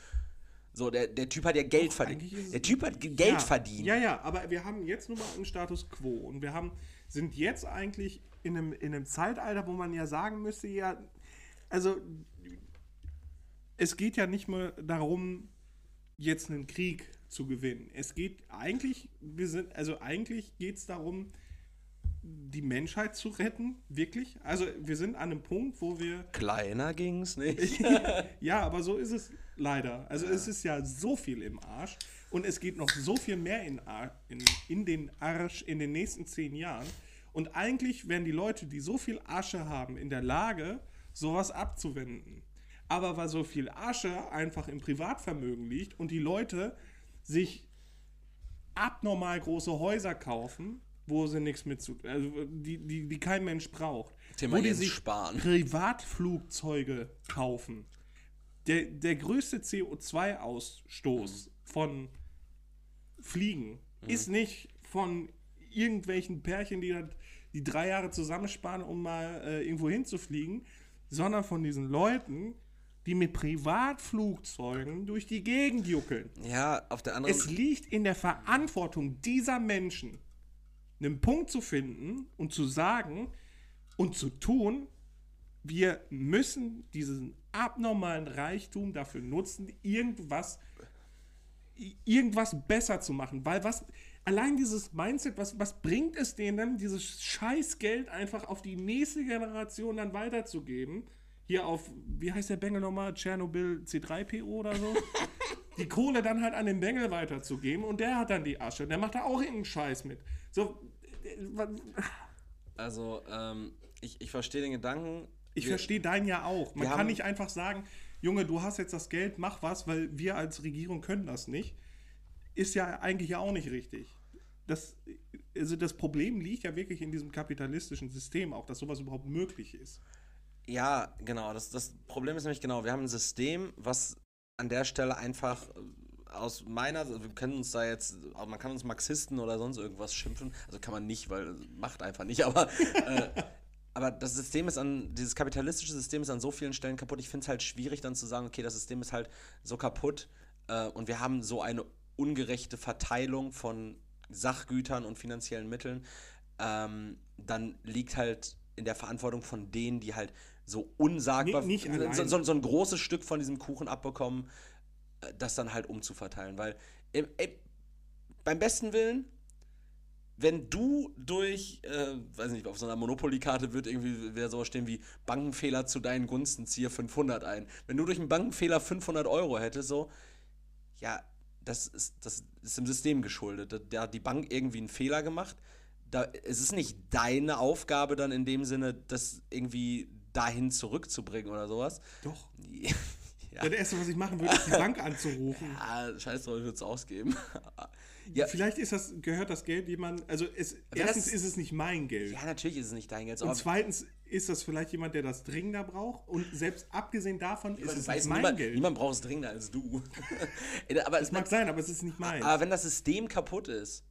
So, der, der Typ hat ja Geld verdient. ist es- Der Typ hat Geld ja, verdient. Ja, ja, aber wir haben jetzt nur mal einen Status quo und wir haben, sind jetzt eigentlich in einem, in einem Zeitalter, wo man ja sagen müsste, ja, also es geht ja nicht mehr darum, jetzt einen Krieg zu gewinnen. Es geht eigentlich, wir sind, also eigentlich geht es darum, die Menschheit zu retten, wirklich. Also wir sind an einem Punkt, wo wir Kleiner ging's nicht. ja, aber so ist es leider. Also es ist ja so viel im Arsch und es geht noch so viel mehr in, Ar in, in den Arsch in den nächsten zehn Jahren. Und eigentlich wären die Leute, die so viel Asche haben, in der Lage, sowas abzuwenden. Aber weil so viel Asche einfach im Privatvermögen liegt und die Leute sich abnormal große Häuser kaufen, wo sie nichts mit zu, also die, die, die kein Mensch braucht. Thema wo die sich Spahn. Privatflugzeuge kaufen. Der, der größte CO2-Ausstoß von Fliegen ist nicht von irgendwelchen Pärchen, die, das- die drei Jahre zusammensparen, um mal äh, irgendwo hinzufliegen, sondern von diesen Leuten, die mit Privatflugzeugen durch die Gegend juckeln. Ja, auf der anderen Es liegt in der Verantwortung dieser Menschen, einen Punkt zu finden und zu sagen und zu tun, wir müssen diesen abnormalen Reichtum dafür nutzen, irgendwas, irgendwas besser zu machen. Weil was, allein dieses Mindset, was, was bringt es denen dieses Scheißgeld einfach auf die nächste Generation dann weiterzugeben? Hier auf, wie heißt der Bengel nochmal? Tschernobyl C3PO oder so? die Kohle dann halt an den Bengel weiterzugeben und der hat dann die Asche. Der macht da auch irgendeinen Scheiß mit. So, Also, ähm, ich, ich verstehe den Gedanken. ich verstehe deinen ja auch. Man kann nicht einfach sagen, Junge, du hast jetzt das Geld, mach was, weil wir als Regierung können das nicht. Ist ja eigentlich ja auch nicht richtig. Das, also das Problem liegt ja wirklich in diesem kapitalistischen System auch, dass sowas überhaupt möglich ist. Ja, genau. Das, das Problem ist nämlich genau, wir haben ein System, was an der Stelle einfach aus meiner, also wir können uns da jetzt, man kann uns Marxisten oder sonst irgendwas schimpfen, also kann man nicht, weil macht einfach nicht, aber äh, aber das System ist an, dieses kapitalistische System ist an so vielen Stellen kaputt. Ich finde es halt schwierig dann zu sagen, okay, das System ist halt so kaputt äh, und wir haben so eine ungerechte Verteilung von Sachgütern und finanziellen Mitteln. Ähm, dann liegt halt in der Verantwortung von denen, die halt so unsagbar Nicht- nicht so, so, so ein großes Stück von diesem Kuchen abbekommen, das dann halt umzuverteilen. Weil im, im, beim besten Willen, wenn du durch, äh, weiß nicht, auf so einer Monopoly-Karte wird irgendwie wieder sowas stehen wie Bankenfehler zu deinen Gunsten, ziehe 500 ein. Wenn du durch einen Bankenfehler 500 Euro hättest, so, ja, das ist, das ist dem System geschuldet. Da- Da hat die Bank irgendwie einen Fehler gemacht. Da, es ist nicht deine Aufgabe dann in dem Sinne, das irgendwie dahin zurückzubringen oder sowas. Doch. Das erste, was ich machen würde, ist die Bank anzurufen. Ah, scheiß drauf, ich würde es ausgeben. ja, Vielleicht ist das, gehört das Geld jemand, also es, erstens das- ist es nicht mein Geld. ja, natürlich ist es nicht dein Geld. und zweitens ist das vielleicht jemand, der das dringender braucht. Und selbst abgesehen davon ist es weiß mein niemand, Geld. niemand braucht es dringender als du. aber, Das mag sein, aber es ist nicht mein. aber wenn das System kaputt ist,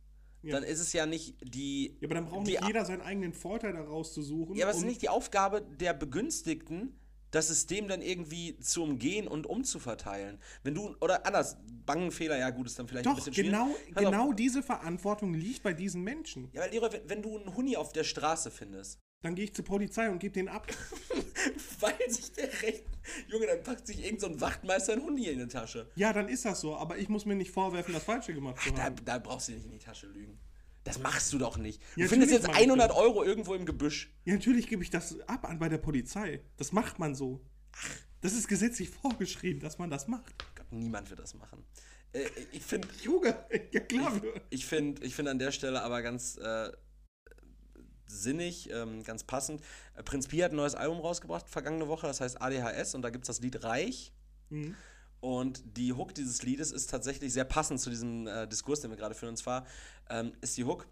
Ja. dann ist es ja nicht die. ja, aber dann braucht nicht jeder seinen eigenen Vorteil daraus zu suchen. Ja, aber es ist nicht die Aufgabe der Begünstigten, das System dann irgendwie zu umgehen und umzuverteilen. Wenn du, oder anders, Bankenfehler, ja gut, ist dann vielleicht ein Doch, bisschen schwierig. genau, Pass auf. genau diese Verantwortung liegt bei diesen Menschen. Ja, weil Leroy, wenn, du einen Huni auf der Straße findest, Dann gehe ich zur Polizei und gebe den ab. weil sich der recht. Junge, dann packt sich irgend so ein Wachtmeister einen Huni in die Tasche. Ja, dann ist das so, aber ich muss mir nicht vorwerfen, das Falsche gemacht zu Da, haben. da brauchst du nicht in die Tasche lügen. Das machst du doch nicht. Du Ja, findest natürlich jetzt mach ich 100 das. Euro irgendwo im Gebüsch. Ja, natürlich gebe ich das ab an bei der Polizei. Das macht man so. Das ist gesetzlich vorgeschrieben, dass man das macht. Gott, niemand wird das machen. Äh, ich finde, Junge, ja klar. ich finde, ich finde an der Stelle aber ganz äh, sinnig, ähm, ganz passend. Äh, Prinz Pi hat ein neues Album rausgebracht vergangene Woche, das heißt ADHS und da gibt es das Lied Reich. Mhm. Und die Hook dieses Liedes ist tatsächlich sehr passend zu diesem äh, Diskurs, den wir gerade führen. Und zwar ähm, ist die Hook,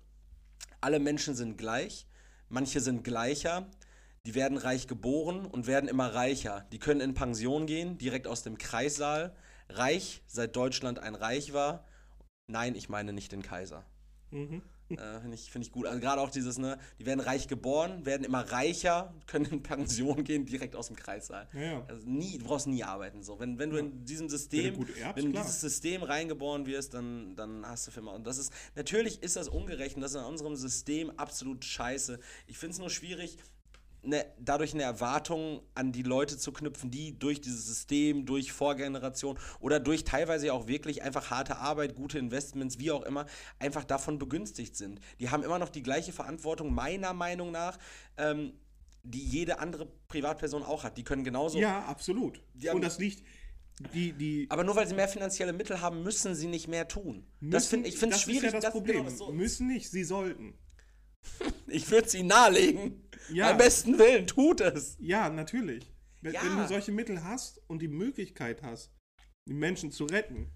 alle Menschen sind gleich, manche sind gleicher, die werden reich geboren und werden immer reicher. Die können in Pension gehen, direkt aus dem Kreissaal. Reich, seit Deutschland ein Reich war. Nein, ich meine nicht den Kaiser. Mhm. Äh, Finde ich, find ich gut. Also gerade auch dieses, ne, die werden reich geboren, werden immer reicher, können in Pension gehen, direkt aus dem Kreissaal. Ja, ja. Also nie, du brauchst nie arbeiten. So. Wenn, wenn du in diesem System, Wenn erbst, wenn in dieses System reingeboren wirst, dann, dann hast du für immer. Und das ist, natürlich ist das ungerecht und das ist in unserem System absolut scheiße. Ich finde es nur schwierig, ne, dadurch eine Erwartung an die Leute zu knüpfen, die durch dieses System, durch Vorgeneration oder durch teilweise auch wirklich einfach harte Arbeit, gute Investments, wie auch immer, einfach davon begünstigt sind. Die haben immer noch die gleiche Verantwortung, meiner Meinung nach, ähm, die jede andere Privatperson auch hat. Die können genauso. Ja, absolut. Und das liegt, die, die Aber nur weil sie mehr finanzielle Mittel haben, müssen sie nicht mehr tun. das müssen- ich finde es das schwierig. Ist ja das Problem. genau das so- müssen nicht, sie sollten. ich würde sie nahelegen. Ja. Beim besten Willen, tut es. Ja, natürlich. Wenn, Ja. wenn du solche Mittel hast und die Möglichkeit hast, die Menschen zu retten,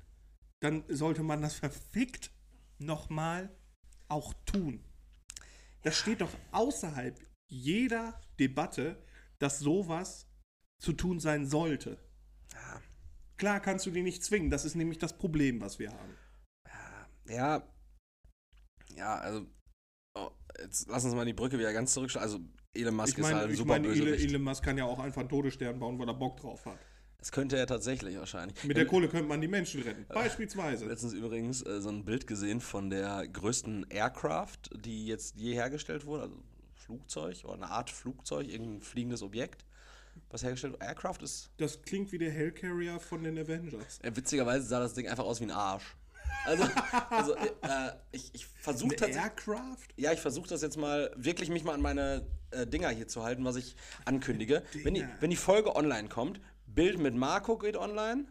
dann sollte man das verfickt nochmal auch tun. Das steht doch außerhalb jeder Debatte, dass sowas zu tun sein sollte. Ja. Klar kannst du die nicht zwingen, das ist nämlich das Problem, was wir haben. Ja. Ja, also. Jetzt lass uns mal die Brücke wieder ganz zurückschlagen. Also, Elon Musk Ich ist halt ein ich super meine Elon. Elon Musk kann ja auch einfach einen Todesstern bauen, weil er Bock drauf hat. Das könnte er tatsächlich wahrscheinlich. Mit der Kohle könnte man die Menschen retten. Beispielsweise. letztens übrigens äh, so ein Bild gesehen von der größten Aircraft, die jetzt je hergestellt wurde, also Flugzeug oder eine Art Flugzeug, irgendein fliegendes Objekt, was hergestellt wurde. Aircraft ist, Das klingt wie der Hellcarrier von den Avengers. äh, witzigerweise sah das Ding einfach aus wie ein Arsch. Also, also äh, ich, ich versuche tatsächlich. Aircraft? Ja, ich versuche das jetzt mal wirklich mich mal an meine äh, Dinger hier zu halten, was ich ankündige. Wenn die, wenn die Folge online kommt, Bild mit Marco geht online,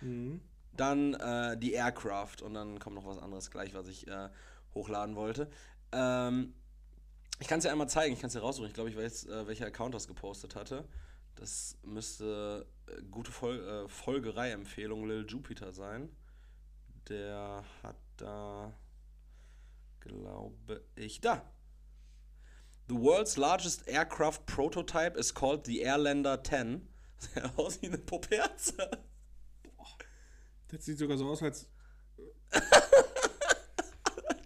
Mhm. dann äh, die Aircraft und dann kommt noch was anderes gleich, was ich äh, hochladen wollte. Ähm, ich kann es dir einmal zeigen, ich kann es dir raussuchen. Ich glaube, ich weiß, äh, welcher Account das gepostet hatte. Das müsste äh, gute Fol äh, Folgerei-Empfehlung Lil Jupiter sein. Der hat da, glaube ich, da. The world's largest aircraft prototype is called the Airlander 10. Sieht aus wie eine Puperze. Das sieht sogar so aus, als.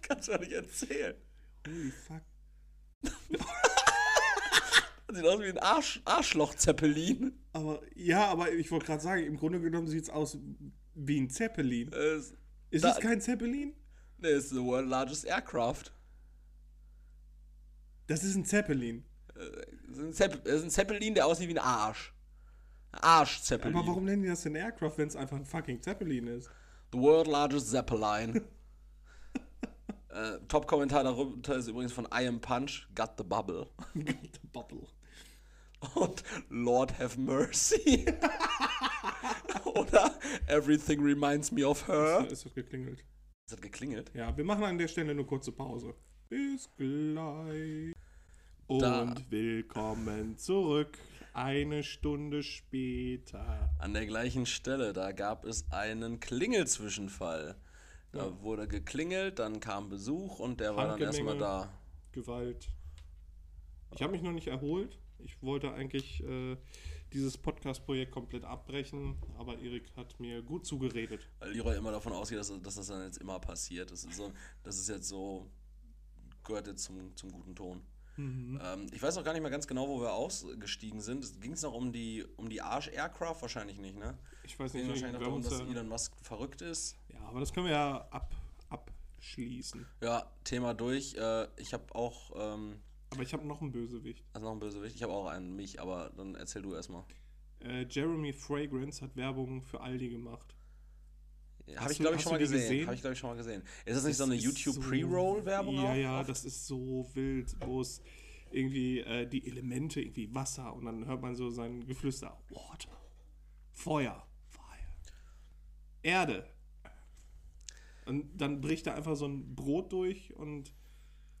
Kannst du ja nicht erzählen. Holy fuck. Das sieht aus wie ein Arsch, Arschloch-Zeppelin. Aber ja, aber ich wollte gerade sagen, im Grunde genommen sieht es aus wie ein Zeppelin. Es, Ist da- es kein Zeppelin? nee, ist the world's largest aircraft. Das ist ein Zeppelin. Es ist ein, Zepp es ist ein Zeppelin, der aussieht wie ein Arsch. Arsch-Zeppelin. Aber warum nennen die das denn Aircraft, wenn es einfach ein fucking Zeppelin ist? The world's largest Zeppelin. äh, Top-Kommentar darunter ist übrigens von I Am Punch, Got the Bubble. The Bubble. Und Lord have mercy. Oder Everything reminds me of her. ist das geklingelt. Es hat geklingelt. Ja, wir machen an der Stelle eine kurze Pause. Bis gleich. Und Da. willkommen zurück. Eine Stunde später. An der gleichen Stelle, da gab es einen Klingelzwischenfall. Da Ja. wurde geklingelt, dann kam Besuch und der war dann erstmal da. Gewalt. Ich habe mich noch nicht erholt. Ich wollte eigentlich äh, dieses Podcast-Projekt komplett abbrechen, aber Erik hat mir gut zugeredet. Weil Leroy immer davon ausgeht, dass, dass das dann jetzt immer passiert. Das ist, so, das ist jetzt so, gehört jetzt zum, zum guten Ton. Mhm. Ähm, ich weiß auch gar nicht mehr ganz genau, wo wir ausgestiegen sind. Ging es noch um die, um die Arsch-Aircraft? Wahrscheinlich nicht, ne? Ich weiß nicht, wahrscheinlich darum, dass ja, Elon Musk verrückt ist. ja, aber das können wir ja ab, abschließen. Ja, Thema durch. Äh, ich habe auch, ähm, Aber ich habe noch einen Bösewicht. also noch ein Bösewicht, ich habe auch einen, mich, aber dann erzähl du erstmal. Äh, Jeremy Fragrance hat Werbung für Aldi gemacht. Habe ich, glaube ich, schon mal gesehen. gesehen? Habe ich, glaube ich, schon mal gesehen. Ist das nicht so eine Das YouTube-Pre-Roll-Werbung? Ja, ja, Oft? das ist so wild, wo es irgendwie äh, die Elemente, irgendwie Wasser und dann hört man so sein Geflüster. Water, Feuer, Fire, Erde. Und dann bricht da einfach so ein Brot durch und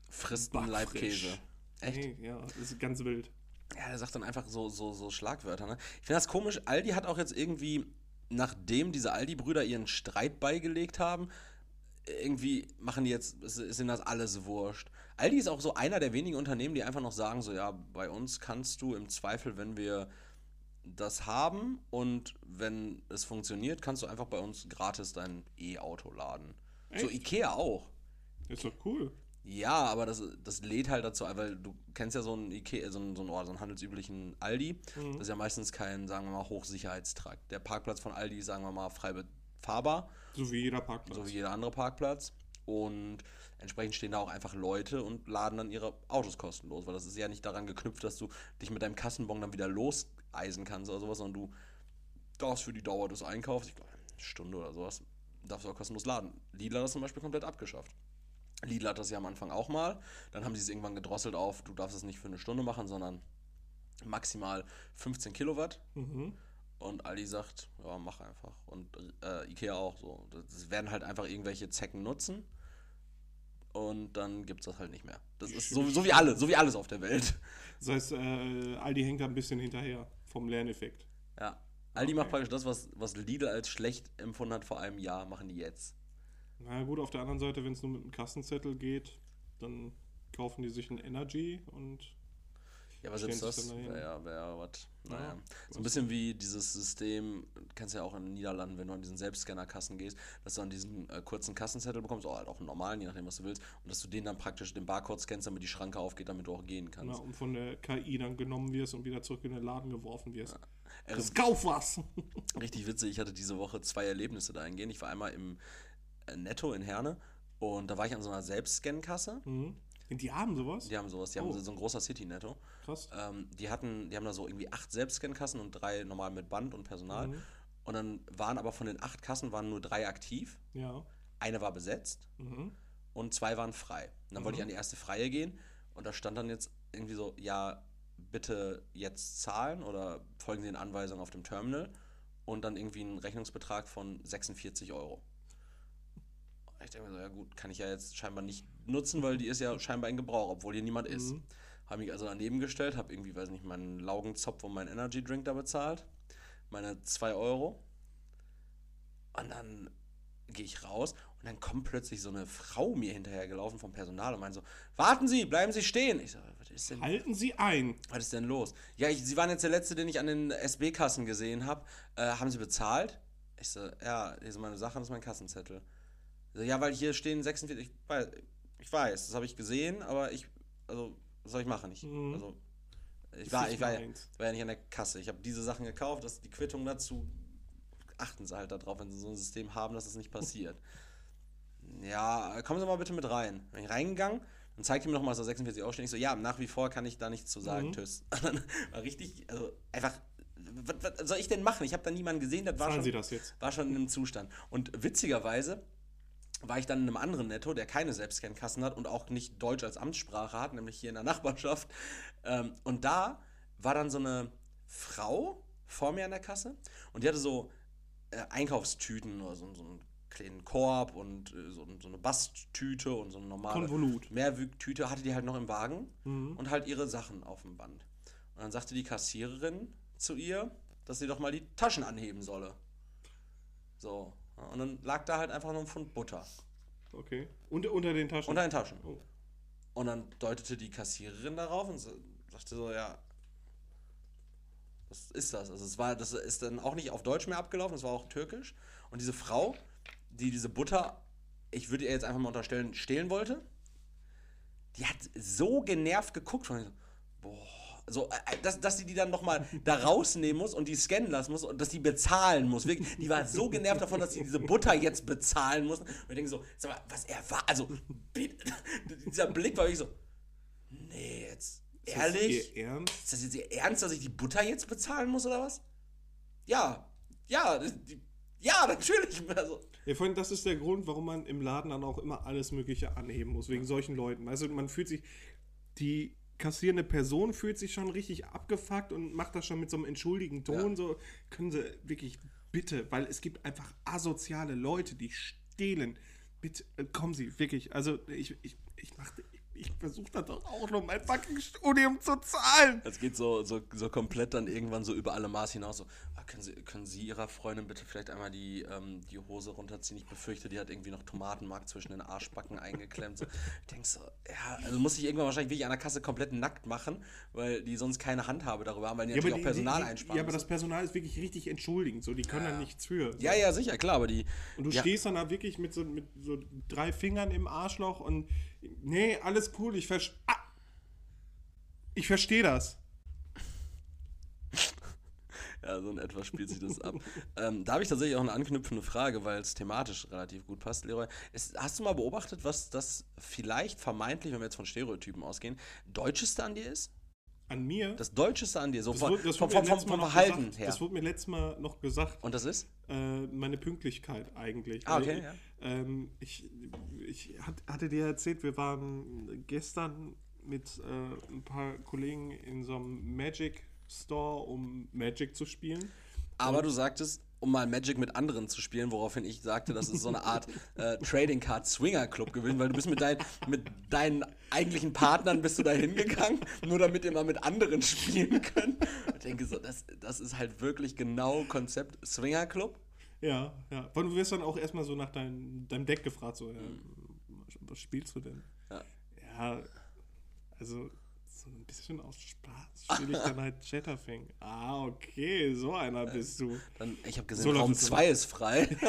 Frisst einen. Leibkäse. Echt? Nee, ja, das ist ganz wild. Ja, der sagt dann einfach so, so, so Schlagwörter. Ne? Ich finde das komisch. Aldi hat auch jetzt irgendwie, nachdem diese Aldi-Brüder ihren Streit beigelegt haben, irgendwie machen die jetzt, ihnen das alles wurscht. Aldi ist auch so einer der wenigen Unternehmen, die einfach noch sagen, so ja, bei uns kannst du im Zweifel, wenn wir das haben und wenn es funktioniert, kannst du einfach bei uns gratis dein E-Auto laden. So Echt? Ikea auch. Ist doch cool. Ja, aber das, das lädt halt dazu, ein, weil du kennst ja so einen Ikea, so einen, so einen, oh, so einen handelsüblichen Aldi. Das ist ja meistens kein, sagen wir mal, Hochsicherheitstrakt. Der Parkplatz von Aldi ist, sagen wir mal, frei befahrbar, So wie jeder Parkplatz. so wie jeder andere Parkplatz. Und entsprechend stehen da auch einfach Leute und laden dann ihre Autos kostenlos, weil das ist ja nicht daran geknüpft, dass du dich mit deinem Kassenbon dann wieder loseisen kannst oder sowas, sondern du darfst für die Dauer des Einkaufs, ich glaube, eine Stunde oder sowas, darfst du auch kostenlos laden. Lidl hat das zum Beispiel komplett abgeschafft. Lidl hat das ja am Anfang auch mal. Dann haben sie es irgendwann gedrosselt auf, du darfst es nicht für eine Stunde machen, sondern maximal 15 Kilowatt. Mhm. Und Aldi sagt, ja, mach einfach. Und äh, Ikea auch so. Das werden halt einfach irgendwelche Zecken nutzen. Und dann gibt es das halt nicht mehr. Das ist so, so wie alle, so wie alles auf der Welt. Das heißt, äh, Aldi hängt da ein bisschen hinterher vom Lerneffekt. Ja. Aldi Okay. macht praktisch das, was, was Lidl als schlecht empfunden hat vor einem Jahr, machen die jetzt. Na gut, auf der anderen Seite, wenn es nur mit einem Kassenzettel geht, dann kaufen die sich ein Energy und Ja, aber selbst das wäre ja, wär ja was. Naja. Ja, so ein bisschen wie dieses System, kennst du ja auch in den Niederlanden, wenn du an diesen Selbstscannerkassen gehst, dass du an diesen äh, kurzen Kassenzettel bekommst, oder halt auch einen normalen, je nachdem, was du willst, und dass du den dann praktisch den Barcode scannst, damit die Schranke aufgeht, damit du auch gehen na, kannst. und von der KI dann genommen wirst und wieder zurück in den Laden geworfen wirst. Äh, Das kauf was! Richtig witzig, ich hatte diese Woche zwei Erlebnisse dahingehend. Ich war einmal im Netto in Herne und da war ich an so einer Selbstscan-Kasse. mhm. Die haben sowas? Die haben sowas, die Oh. haben so ein großer City-Netto. Krass. Ähm, die hatten, die haben da so irgendwie acht Selbstscan-Kassen und drei normal mit Band und Personal. Mhm. Und dann waren aber von den acht Kassen waren nur drei aktiv. Ja. Eine war besetzt Mhm. und zwei waren frei. Und dann wollte ich an die erste freie gehen und da stand dann jetzt irgendwie so, ja, bitte jetzt zahlen oder folgen Sie den Anweisungen auf dem Terminal und dann irgendwie einen Rechnungsbetrag von 46 Euro. Ich denke mir so, ja gut, kann ich ja jetzt scheinbar nicht nutzen, weil die ist ja scheinbar in Gebrauch, obwohl hier niemand ist. Mhm. Habe mich also daneben gestellt, habe irgendwie, weiß nicht, meinen Laugenzopf und meinen Energy Drink da bezahlt. Meine 2 Euro. Und dann gehe ich raus und dann kommt plötzlich so eine Frau mir hinterhergelaufen vom Personal und meint so, warten Sie, bleiben Sie stehen. Ich so, was ist denn, Halten Sie ein! was ist denn los? Ja, ich, Sie waren jetzt der Letzte, den ich an den SB-Kassen gesehen habe. Äh, haben Sie bezahlt? Ich so, ja, hier sind meine Sachen, das ist mein Kassenzettel. So, ja, weil hier stehen 46, ich weiß, ich weiß das habe ich gesehen, aber ich, also, was soll ich machen? Ich, Mhm. also, ich war, ich, war, ja- war ja nicht an der Kasse. Ich habe diese Sachen gekauft, das ist die Quittung dazu. Achten Sie halt darauf, wenn Sie so ein System haben, dass das nicht passiert. ja, kommen Sie mal bitte mit rein. Bin ich reingegangen, dann zeigt ihm noch mal, dass da 46 Euro stehen. Ich so, ja, nach wie vor kann ich da nichts zu sagen, Mhm. tschüss. Und dann war richtig, also einfach, was, was soll ich denn machen? Ich habe da niemanden gesehen, das war Zahlen schon, Sie das jetzt? war schon in einem Zustand. Und witzigerweise war ich dann in einem anderen Netto, der keine Selbstscan-Kassen hat und auch nicht Deutsch als Amtssprache hat, nämlich hier in der Nachbarschaft. Ähm, und da war dann so eine Frau vor mir an der Kasse und die hatte so äh, Einkaufstüten oder so, so einen kleinen Korb und äh, so, so eine Basttüte und so eine normale Konvolut. Mehrwügtüte hatte die halt noch im Wagen Mhm. und halt ihre Sachen auf dem Band. Und dann sagte die Kassiererin zu ihr, dass sie doch mal die Taschen anheben solle. So. Und dann lag da halt einfach nur ein Pfund Butter Okay. Und, unter den Taschen. unter den Taschen. Oh. Und dann deutete die Kassiererin darauf und sagte so, ja, was ist das? Also es war, das ist dann auch nicht auf Deutsch mehr abgelaufen, das war auch türkisch. Und diese Frau, die diese Butter, ich würde ihr jetzt einfach mal unterstellen, stehlen wollte, die hat so genervt geguckt von mir, so, boah, so, äh, dass, dass sie die dann nochmal da rausnehmen muss und die scannen lassen muss und dass die bezahlen muss. Wirklich, die war so genervt davon, dass sie diese Butter jetzt bezahlen muss. Und ich denke so, sag mal, was er war, also, dieser Blick war wirklich so, nee, jetzt, Ist das ehrlich? Ihr Ernst? Ist das jetzt ihr Ernst, dass ich die Butter jetzt bezahlen muss oder was? Ja, ja, die, ja, natürlich. Also, Ja, vor allem, das ist der Grund, warum man im Laden dann auch immer alles Mögliche anheben muss, wegen solchen Leuten. Also man fühlt sich, die kassierende Person fühlt sich schon richtig abgefuckt und macht das schon mit so einem entschuldigen Ton. Ja. So können sie wirklich bitte, weil es gibt einfach asoziale Leute, die stehlen. Bitte, äh, kommen Sie, wirklich. Also ich, ich, ich mache, ich, versuche das doch auch noch mein fucking Studium zu zahlen. Es geht so, so, so komplett dann irgendwann so über alle Maß hinaus. So, ah, können, Sie, können Sie Ihrer Freundin bitte vielleicht einmal die, ähm, die Hose runterziehen? Ich befürchte, die hat irgendwie noch Tomatenmark zwischen den Arschbacken eingeklemmt. So. Ich denke so, ja, also muss ich irgendwann wahrscheinlich wirklich an der Kasse komplett nackt machen, weil die sonst keine Handhabe darüber haben, weil die natürlich auch Personal die, einsparen Ja, aber das. Personal ist wirklich richtig entschuldigend. So, die können da nichts für. Ja, ja, sicher, klar, aber die. Und du ja, stehst dann da wirklich mit so, mit so drei Fingern im Arschloch und nee, alles cool, ich verstehe. Ah! Ich verstehe das. Ja, so in etwa spielt sich das ab. ähm, da habe ich tatsächlich auch eine anknüpfende Frage, weil es thematisch relativ gut passt, Leroy. Ist, hast du mal beobachtet, was das vielleicht vermeintlich, wenn wir jetzt von Stereotypen ausgehen, Deutscheste an dir ist? An mir. Das Deutscheste an dir, so das von, wurde- das vom, vom, Verhalten gesagt, her. Das wurde mir letztes Mal noch gesagt. Und das ist? Äh, meine Pünktlichkeit eigentlich. Ah, Weil, okay, ja. Ähm, ich ich hat, hatte dir erzählt, wir waren gestern mit äh, ein paar Kollegen in so einem Magic Store, um Magic zu spielen. Aber du sagtest, um mal Magic mit anderen zu spielen, woraufhin ich sagte, das ist so eine Art äh, Trading Card Swinger Club gewesen, weil du bist mit, dein, mit deinen eigentlichen Partnern bist du da hingegangen, nur damit ihr mal mit anderen spielen könnt. Ich denke so, das, das ist halt wirklich genau Konzept Swinger Club. Ja, ja. Und du wirst dann auch erstmal so nach dein, deinem Deck gefragt, so, ja, Mhm. was spielst du denn? Ja. Ja, also so ein bisschen aus Spaß spiele ich dann halt Chatterfing. Ah, okay, so einer bist du. Dann, ich habe gesehen, So Raum es 2 ist frei.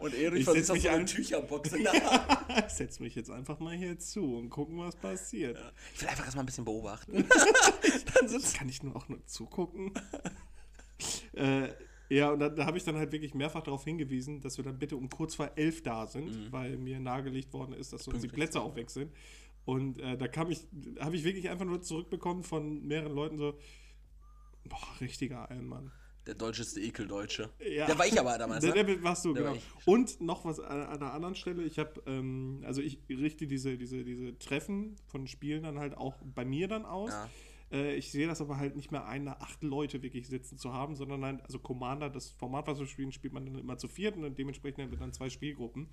Und Erich Ich versucht auf mich so eine. Tücherbox in der Hand. Ich setz mich jetzt einfach mal hier zu und gucken, was passiert. Ich will einfach erstmal ein bisschen beobachten. Dann sitzt Kann ich nur auch nur zugucken? äh, ja, und da, da habe ich dann halt wirklich mehrfach darauf hingewiesen, dass wir dann bitte um kurz vor elf da sind, weil mir nahegelegt worden ist, dass uns die Mhm. Plätze auch weg sind. Und äh, da kam ich, habe ich wirklich einfach nur zurückbekommen von mehreren Leuten so, boah, richtiger Allmann. der deutscheste Ekeldeutsche. Ja. Der war ich aber damals. Der, Ne? der warst du, Der war genau. ich. Und noch was an, an einer anderen Stelle. Ich habe, ähm, also ich richte diese, diese, diese Treffen von Spielen dann halt auch bei mir dann aus. Ja. Äh, ich sehe das aber halt nicht mehr ein, acht Leute wirklich sitzen zu haben, sondern halt, also Commander, das Format, was wir spielen, spielt man dann immer zu viert und dementsprechend haben wir dann zwei Spielgruppen.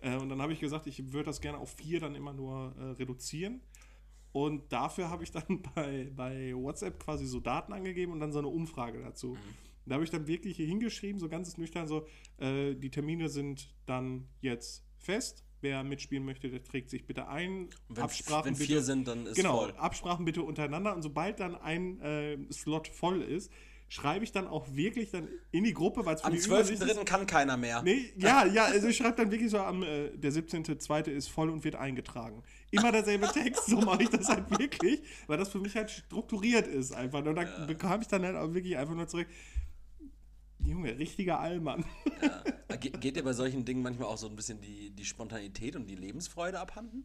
Äh, und dann habe ich gesagt, ich würde das gerne auf vier dann immer nur äh, reduzieren. Und dafür habe ich dann bei, bei WhatsApp quasi so Daten angegeben und dann so eine Umfrage dazu. Da habe ich dann wirklich hier hingeschrieben, so ganz nüchtern, so, äh, die Termine sind dann jetzt fest. Wer mitspielen möchte, der trägt sich bitte ein. Und wenn, Absprachen wenn vier bitte. sind, dann ist genau, voll. Absprachen bitte untereinander. Und sobald dann ein äh, Slot voll ist, schreibe ich dann auch wirklich dann in die Gruppe, weil es für Am die Übersicht ist. 12.3. kann keiner mehr. Nee, ja, ja, also ich schreibe dann wirklich so am, äh, der 17.2. ist voll und wird eingetragen. Immer derselbe Text, so mache ich das halt wirklich, weil das für mich halt strukturiert ist einfach. Und da bekam ich dann halt auch wirklich einfach nur zurück, Junge, richtiger Allmann. Ja. Ge geht dir bei solchen Dingen manchmal auch so ein bisschen die, die Spontanität und die Lebensfreude abhanden?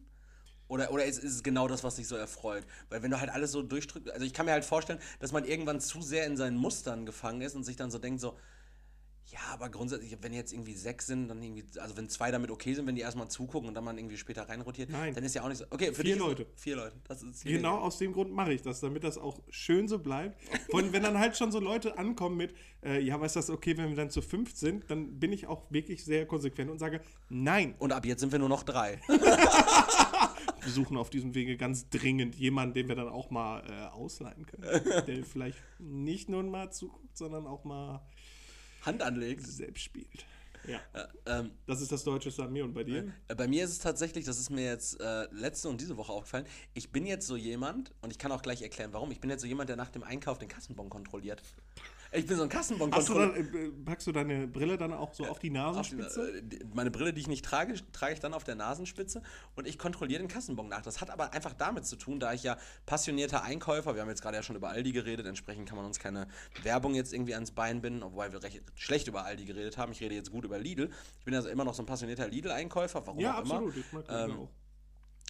Oder, oder ist, ist es genau das, was dich so erfreut? Weil wenn du halt alles so durchdrückst, also ich kann mir halt vorstellen, dass man irgendwann zu sehr in seinen Mustern gefangen ist und sich dann so denkt so, ja, aber grundsätzlich, wenn jetzt irgendwie sechs sind, dann irgendwie, also wenn zwei damit okay sind, wenn die erstmal zugucken und dann man irgendwie später reinrotiert, Nein. dann ist ja auch nicht so. Okay, für Vier dich Leute. Vier Leute. Das ist Genau aus dem Grund mache ich das, damit das auch schön so bleibt. Und wenn dann halt schon so Leute ankommen mit, äh, ja, aber ist das okay, wenn wir dann zu fünf sind, dann bin ich auch wirklich sehr konsequent und sage, nein, Und ab jetzt sind wir nur noch drei. besuchen auf diesem Wege ganz dringend jemanden, den wir dann auch mal äh, ausleihen können. der vielleicht nicht nur mal zuguckt, sondern auch mal Hand anlegt. selbst spielt. Ja. Äh, ähm, Das ist das Deutsche an mir und bei dir? Äh, Bei mir ist es tatsächlich, das ist mir jetzt äh, letzte und diese Woche aufgefallen, ich bin jetzt so jemand, und ich kann auch gleich erklären, warum, ich bin jetzt so jemand, der nach dem Einkauf den Kassenbon kontrolliert. Ich bin so ein Hast du dann, äh, packst du deine Brille dann auch so auf die Nasenspitze? Äh, die- Meine Brille, die ich nicht trage, trage ich dann auf der Nasenspitze und ich kontrolliere den Kassenbon nach. Das hat aber einfach damit zu tun, da ich ja passionierter Einkäufer, wir haben jetzt gerade ja schon über Aldi geredet, entsprechend kann man uns keine Werbung jetzt irgendwie ans Bein binden, obwohl wir recht schlecht über Aldi geredet haben. Ich rede jetzt gut über Lidl. Ich bin also immer noch so ein passionierter Lidl-Einkäufer, warum ja, auch immer. absolut. Ich mag Ähm, auch.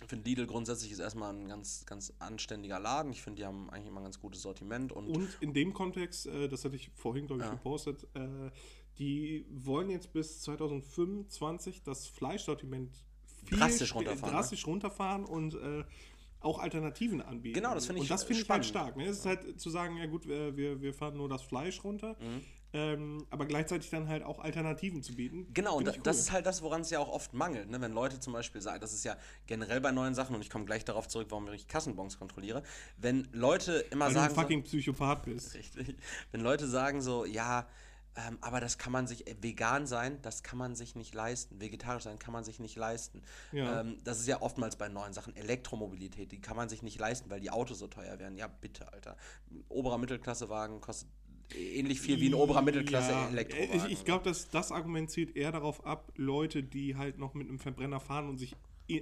Ich finde Lidl grundsätzlich ist erstmal ein ganz, ganz anständiger Laden. Ich finde, die haben eigentlich immer ein ganz gutes Sortiment und, Und in dem Kontext, äh, das hatte ich vorhin, glaube ich, Ja. gepostet, äh, die wollen jetzt bis 2025 das Fleischsortiment viel Drastisch runterfahren, ne? drastisch runterfahren und äh, auch Alternativen anbieten. Genau, das finde ich Und das finde ich halt spannend. stark. Ne? Es ist halt zu sagen, ja gut, wir, wir, wir fahren nur das Fleisch runter, Mhm. Ähm, aber gleichzeitig dann halt auch Alternativen zu bieten. Genau, und da, ich das cool. ist halt das, woran es ja auch oft mangelt. Ne? Wenn Leute zum Beispiel sagen, das ist ja generell bei neuen Sachen, und ich komme gleich darauf zurück, warum ich Kassenbons kontrolliere. Wenn Leute immer Weil du sagen. ein fucking Psychopath bist. so, richtig. Wenn Leute sagen so, ja, ähm, aber das kann man sich, äh, vegan sein, das kann man sich nicht leisten. Vegetarisch sein kann man sich nicht leisten. Ja. Ähm, das ist ja oftmals bei neuen Sachen. Elektromobilität, die kann man sich nicht leisten, weil die Autos so teuer werden. Ja, bitte, Alter. Oberer Mittelklassewagen kostet ähnlich viel wie ein oberer Mittelklasse Ja. Ich, ich glaube, dass das Argument zielt eher darauf ab, Leute, die halt noch mit einem Verbrenner fahren und sich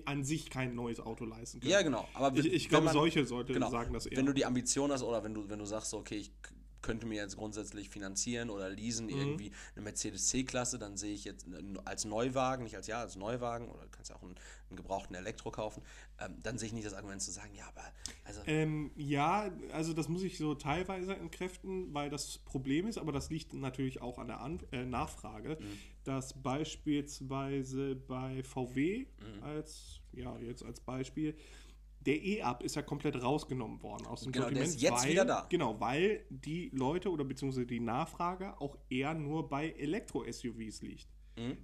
an sich kein neues Auto leisten können. Ja, genau. Aber Ich, ich glaube, solche Leute genau, sagen das eher. Wenn du die Ambition hast oder wenn du, wenn du sagst, okay, ich könnte mir jetzt grundsätzlich finanzieren oder leasen Mhm. irgendwie eine Mercedes C-Klasse, dann sehe ich jetzt n- als Neuwagen, nicht als ja, als Neuwagen oder du kannst ja auch einen, einen gebrauchten Elektro kaufen, ähm, dann sehe ich nicht das Argument zu sagen, ja, aber also ähm, ja, also das muss ich so teilweise entkräften, weil das Problem ist, aber das liegt natürlich auch an der an äh, Nachfrage, Mhm. dass beispielsweise bei VW Mhm. als, ja, jetzt als Beispiel, der E-Up ist ja komplett rausgenommen worden aus dem Genau, der Sortiment. ist jetzt weil, wieder da. Genau, weil die Leute oder beziehungsweise die Nachfrage auch eher nur bei Elektro-SUVs liegt. Mhm.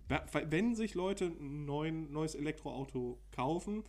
Wenn sich Leute ein neues Elektroauto kaufen,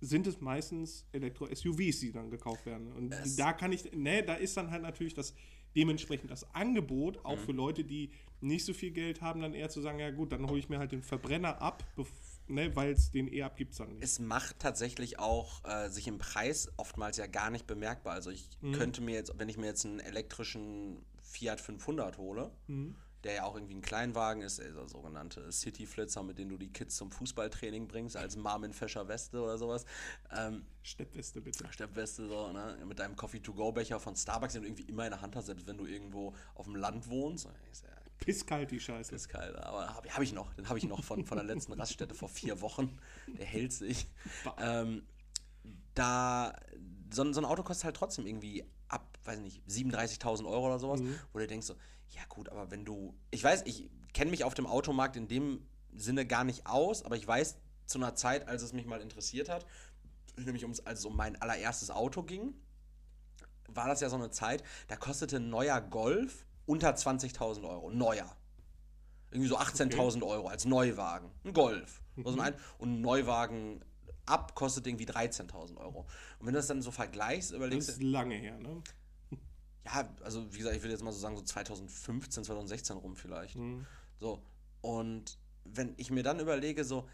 sind es meistens Elektro-SUVs, die dann gekauft werden. Und Es- da kann ich, ne, da ist dann halt natürlich das dementsprechend das Angebot, Mhm. auch für Leute, die nicht so viel Geld haben, dann eher zu sagen, ja gut, dann hole ich mir halt den Verbrenner ab, bef- ne, weil es den E-Up gibt es dann nicht. es macht tatsächlich auch äh, sich im Preis oftmals ja gar nicht bemerkbar. Also ich Mhm. könnte mir jetzt, wenn ich mir jetzt einen elektrischen Fiat 500 hole, Mhm. der ja auch irgendwie ein Kleinwagen ist, der sogenannte City-Flitzer, mit dem du die Kids zum Fußballtraining bringst, als Marmin Fescher Weste oder sowas. Ähm, Steppweste bitte. Steppweste, so, ne? mit deinem Coffee-to-go-Becher von Starbucks, den du irgendwie immer in der Hand hast, selbst wenn du irgendwo auf dem Land wohnst. Ist ja Pisskalt die Scheiße. ist kalt, aber habe hab ich noch. Den habe ich noch von, von der letzten Raststätte vor vier Wochen. Der hält sich. Ähm, da, so, ein- so ein Auto kostet halt trotzdem irgendwie ab, weiß nicht, 37.000 Euro oder sowas, wo du denkst so, ja gut, aber wenn du, ich weiß, ich kenne mich auf dem Automarkt in dem Sinne gar nicht aus, aber ich weiß zu einer Zeit, als es mich mal interessiert hat, nämlich ums, als es um mein allererstes Auto ging, war das ja so eine Zeit, da kostete ein neuer Golf unter 20.000 Euro. Neuer. Irgendwie so 18.000 Euro als Neuwagen. Ein Golf. Also ein, und ein Neuwagen ab kostet irgendwie 13.000 Euro. Und wenn du das dann so vergleichst, Das überlegst ist du, lange her, ne? ja, also wie gesagt, ich würde jetzt mal so sagen, so 2015, 2016 rum vielleicht. Mhm. So. Und wenn ich mir dann überlege, so,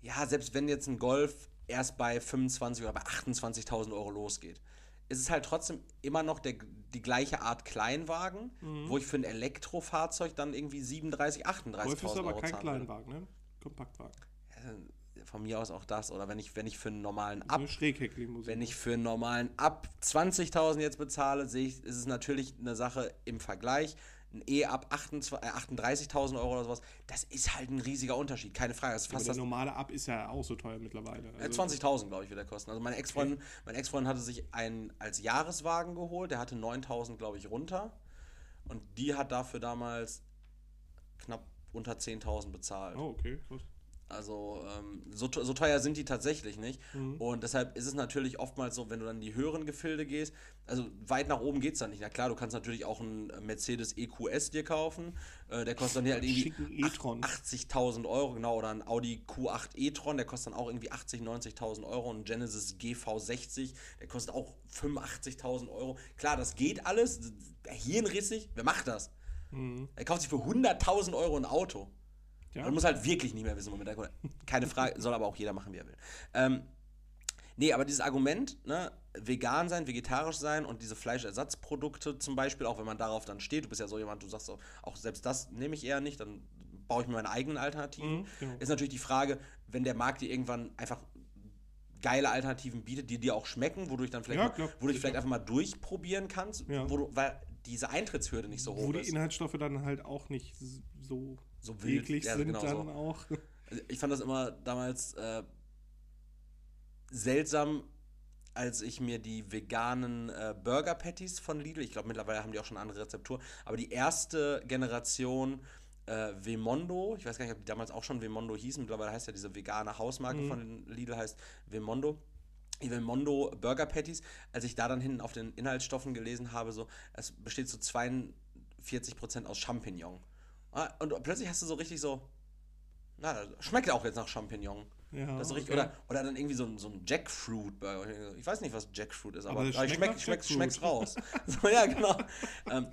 ja, selbst wenn jetzt ein Golf erst bei 25 oder bei 28.000 Euro losgeht, ist es halt trotzdem immer noch der, die gleiche Art Kleinwagen, Mhm. wo ich für ein Elektrofahrzeug dann irgendwie 37, 38.000 Golf ist aber Euro kein. Kleinwagen, ne? Kompaktwagen. Äh, Von mir aus auch das. Oder wenn ich, wenn ich für einen normalen Ab wenn ich für einen normalen ab 20.000 jetzt bezahle, sehe ich, ist es natürlich eine Sache im Vergleich. Ein E ab 28 äh, 38.000 Euro oder sowas, das ist halt ein riesiger Unterschied, keine Frage. Das fast der normale Ab ist ja auch so teuer mittlerweile. äh, Also, 20.000, glaube ich, wird der kosten. Also meine Ex-Freundin mein Ex hatte sich einen als Jahreswagen geholt, der hatte 9.000, glaube ich, runter. Und die hat dafür damals knapp unter 10.000 bezahlt. Oh, okay. krass. Also ähm, so, so teuer sind die tatsächlich nicht. Und deshalb ist es natürlich oftmals so, wenn du dann in die höheren Gefilde gehst, also weit nach oben geht es dann nicht. Na klar, du kannst natürlich auch einen Mercedes EQS dir kaufen. Äh, der kostet dann halt irgendwie e-tron. 80.000 Euro, genau, oder ein Audi Q8 e-tron, der kostet dann auch irgendwie 80.000, 90.000 Euro. Und ein Genesis GV60, der kostet auch 85.000 Euro. Klar, das geht alles. Hirnrissig, wer macht das? Er kauft sich für 100.000 Euro ein Auto. Ja. Man muss halt wirklich nicht mehr wissen, womit er kommt. Keine Frage, soll aber auch jeder machen, wie er will. Ähm, nee, aber dieses Argument, ne, vegan sein, vegetarisch sein und diese Fleischersatzprodukte zum Beispiel, auch wenn man darauf dann steht, du bist ja so jemand, du sagst auch, auch selbst das nehme ich eher nicht, dann baue ich mir meine eigenen Alternativen. Mhm, genau. Ist natürlich die Frage, wenn der Markt dir irgendwann einfach geile Alternativen bietet, die dir auch schmecken, wodurch dann vielleicht, Ja, mal, wo du dich sicher. vielleicht einfach mal durchprobieren kannst, Ja. wo du, weil diese Eintrittshürde nicht so hoch Wo die ist. Inhaltsstoffe dann halt auch nicht so, So wild, eklig ja, sind genau dann so. auch. Also ich fand das immer damals äh, seltsam, als ich mir die veganen äh, Burger Patties von Lidl, ich glaube mittlerweile haben die auch schon eine andere Rezeptur, aber die erste Generation äh, Vemondo, ich weiß gar nicht, ob die damals auch schon Vemondo hießen, mittlerweile heißt ja diese vegane Hausmarke von Lidl heißt Vemondo. Die Vemondo Burger Patties, als ich da dann hinten auf den Inhaltsstoffen gelesen habe, so, es besteht zu 42% aus Champignon. Ah, Und plötzlich hast du so richtig so, na, das schmeckt auch jetzt nach Champignon. Ja, das richtig, okay. oder, oder dann irgendwie so ein, so ein Jackfruit-Burger. Ich weiß nicht, was Jackfruit ist, aber, Aber schmeckt schmeck, nach ich schmeck, ich Jackfruit. schmeck's raus. so, ja, genau. ähm,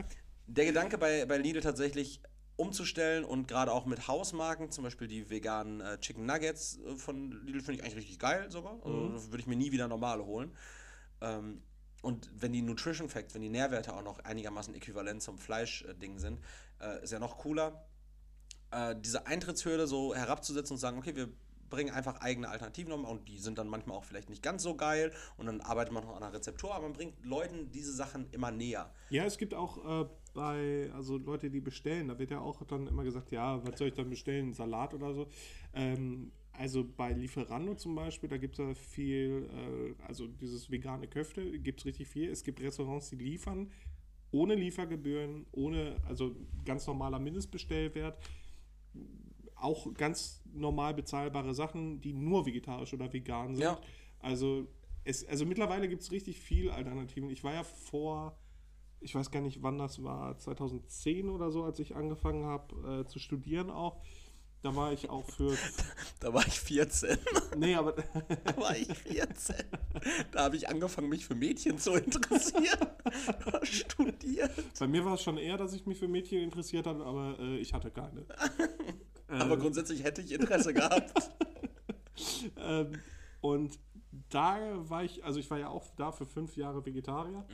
der Gedanke bei, bei Lidl tatsächlich umzustellen und gerade auch mit Hausmarken, zum Beispiel die veganen äh, Chicken Nuggets äh, von Lidl, finde ich eigentlich richtig geil sogar. Also Mhm. würde ich mir nie wieder normale holen. Ähm, und wenn die Nutrition Facts, wenn die Nährwerte auch noch einigermaßen äquivalent zum Fleisch-Ding sind, äh, ist ja noch cooler äh, diese Eintrittshürde so herabzusetzen und sagen, okay, wir bringen einfach eigene Alternativen um und die sind dann manchmal auch vielleicht nicht ganz so geil und dann arbeitet man noch an einer Rezeptur, aber man bringt Leuten diese Sachen immer näher. Ja, es gibt auch äh, bei, also Leute, die bestellen, da wird ja auch dann immer gesagt, ja, was soll ich dann bestellen, Salat oder so. Ähm, also bei Lieferando zum Beispiel, da gibt es ja viel, äh, also dieses vegane Köfte gibt es richtig viel. Es gibt Restaurants, die liefern ohne Liefergebühren, ohne, also ganz normaler Mindestbestellwert. Auch ganz normal bezahlbare Sachen, die nur vegetarisch oder vegan sind. Ja. Also, es, also mittlerweile gibt es richtig viel Alternativen. Ich war ja vor, ich weiß gar nicht, wann das war, 2010 oder so, als ich angefangen habe äh, zu studieren auch. Da war ich auch für. Da war ich 14. nee, aber. Da war ich 14. Da habe ich angefangen, mich für Mädchen zu interessieren. Studiert. bei mir war es schon eher, dass ich mich für Mädchen interessiert habe, aber äh, ich hatte keine. Aber grundsätzlich hätte ich Interesse gehabt. Ähm, und da war ich, also ich war ja auch da für fünf Jahre Vegetarier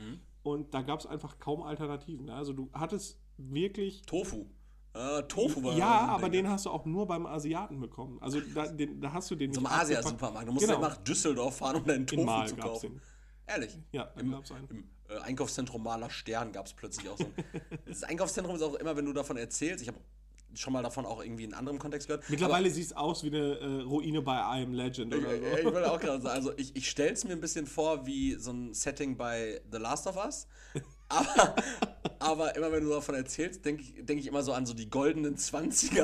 und da gab es einfach kaum Alternativen. ne? Also du hattest wirklich. Tofu. Äh, Tofu war Ja, so aber Ding. den hast du auch nur beim Asiaten bekommen. Also da, den, da hast du den Zum. Asiasupermarkt. Du musst Genau. ja nach Düsseldorf fahren, um deinen In Tofu zu kaufen. Ehrlich. Ja, da Im, im äh, Einkaufszentrum Maler Stern gab es plötzlich auch so ein. das Einkaufszentrum ist auch immer, wenn du davon erzählst, ich habe schon mal davon auch irgendwie in anderem Kontext gehört. Mittlerweile sieht es aus wie eine äh, Ruine bei I Am Legend oder ich, ich so. wollte auch gerade sagen, also ich, ich stelle es mir ein bisschen vor wie so ein Setting bei The Last of Us. Aber, aber immer wenn du davon erzählst, denke ich, denk ich immer so an so die goldenen 20er.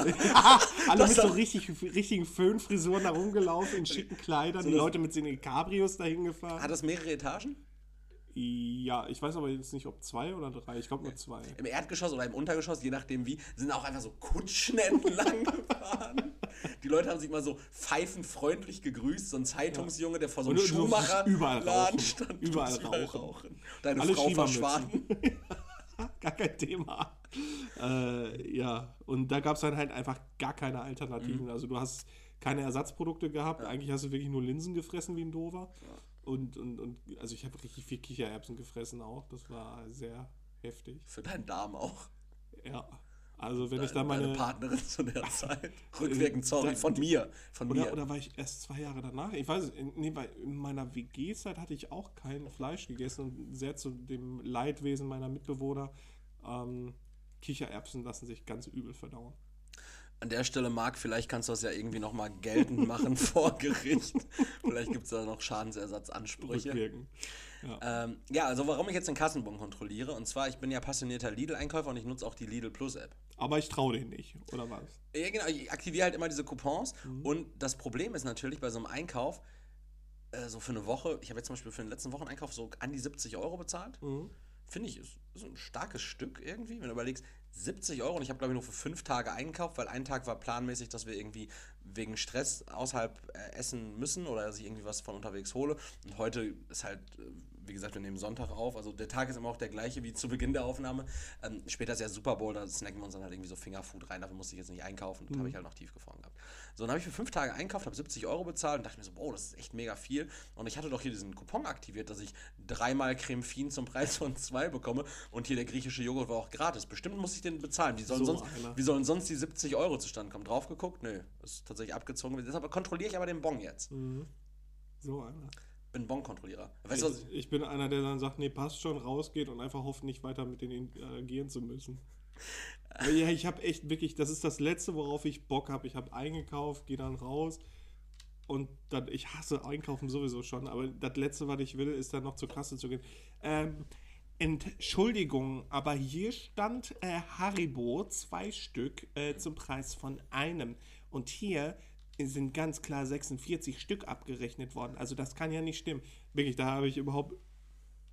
Alle Das mit so richtig, richtigen Föhnfrisuren da rumgelaufen, in schicken Kleidern, die das- Leute mit den Cabrios dahin gefahren. Hat das mehrere Etagen? Ja, ich weiß aber jetzt nicht, ob zwei oder drei. Ich glaube nur zwei. Im Erdgeschoss oder im Untergeschoss, je nachdem wie, sind auch einfach so Kutschen entlang gefahren. Die Leute haben sich mal so pfeifenfreundlich gegrüßt. So ein Zeitungsjunge, der vor so einem Und Schuhmacher überall rauchen. stand. Überall durftest rauchen. Deine Alle Frau Schiebermützen. verschwanden. Gar kein Thema. Äh, ja, und da gab es dann halt einfach gar keine Mhm. Alternativen. Also du hast keine Ersatzprodukte gehabt. Eigentlich hast du wirklich nur Linsen gefressen wie ein Dover. Und, und, und also ich habe richtig viel Kichererbsen gefressen auch. Das war sehr heftig. Für deinen Darm auch. Ja. Also wenn ich Deine, da meine. Partnerin zu der Zeit. Rückwirkend, sorry, da- von mir. Von mir. Oder, oder war ich erst zwei Jahre danach? Ich weiß es, in- nee, weil in meiner WG-Zeit hatte ich auch kein Fleisch gegessen und sehr zu dem Leidwesen meiner Mitbewohner. Ähm, Kichererbsen lassen sich ganz übel verdauen. An der Stelle, Marc, vielleicht kannst du das ja irgendwie nochmal geltend machen vor Gericht. Vielleicht gibt es da noch Schadensersatzansprüche. Ja. Ähm, ja, also warum ich jetzt den Kassenbon kontrolliere, und zwar, ich bin ja passionierter Lidl-Einkäufer und ich nutze auch die Lidl Plus-App. Aber ich traue denen nicht, oder was? Ja, genau, ich aktiviere halt immer diese Coupons. Mhm. Und das Problem ist natürlich bei so einem Einkauf, äh, so für eine Woche, ich habe jetzt zum Beispiel für den letzten Wocheneinkauf so an die 70 Euro bezahlt. Mhm. Finde ich, ist, ist ein starkes Stück irgendwie, wenn du überlegst, 70 Euro und ich habe, glaube ich, nur für fünf Tage eingekauft, weil ein Tag war planmäßig, dass wir irgendwie wegen Stress außerhalb äh, essen müssen oder dass ich irgendwie was von unterwegs hole. Und heute ist halt, äh, wie gesagt, wir nehmen Sonntag auf, also der Tag ist immer auch der gleiche wie zu Beginn der Aufnahme. Ähm, später ist ja Super Bowl, da snacken wir uns dann halt irgendwie so Fingerfood rein, dafür musste ich jetzt nicht einkaufen, das habe ich halt noch tiefgefroren gehabt. So, dann habe ich für fünf Tage einkauft, habe 70 Euro bezahlt und dachte mir so, boah, das ist echt mega viel. Und ich hatte doch hier diesen Coupon aktiviert, dass ich dreimal Creme Fin zum Preis von zwei bekomme und hier der griechische Joghurt war auch gratis. Bestimmt muss ich den bezahlen. Wie sollen, So sonst, einer. wie sollen sonst die 70 Euro zustande kommen? Drauf geguckt? Nö, ist tatsächlich abgezogen. Deshalb kontrolliere ich aber den Bon jetzt. So einer. Bin Bon-Kontrollierer. Weißt du? Ich, ich bin einer, der dann sagt, nee, passt schon, rausgeht und einfach hofft, nicht weiter mit denen interagieren zu müssen. Ja, ich habe echt wirklich, das ist das Letzte, worauf ich Bock habe. Ich habe eingekauft, gehe dann raus und dann, ich hasse Einkaufen sowieso schon, aber das Letzte, was ich will, ist dann noch zur Kasse zu gehen. Ähm, Entschuldigung, aber hier stand äh, Haribo, zwei Stück, äh, zum Preis von einem. Und hier sind ganz klar 46 Stück abgerechnet worden. Also das kann ja nicht stimmen. Wirklich, da habe ich überhaupt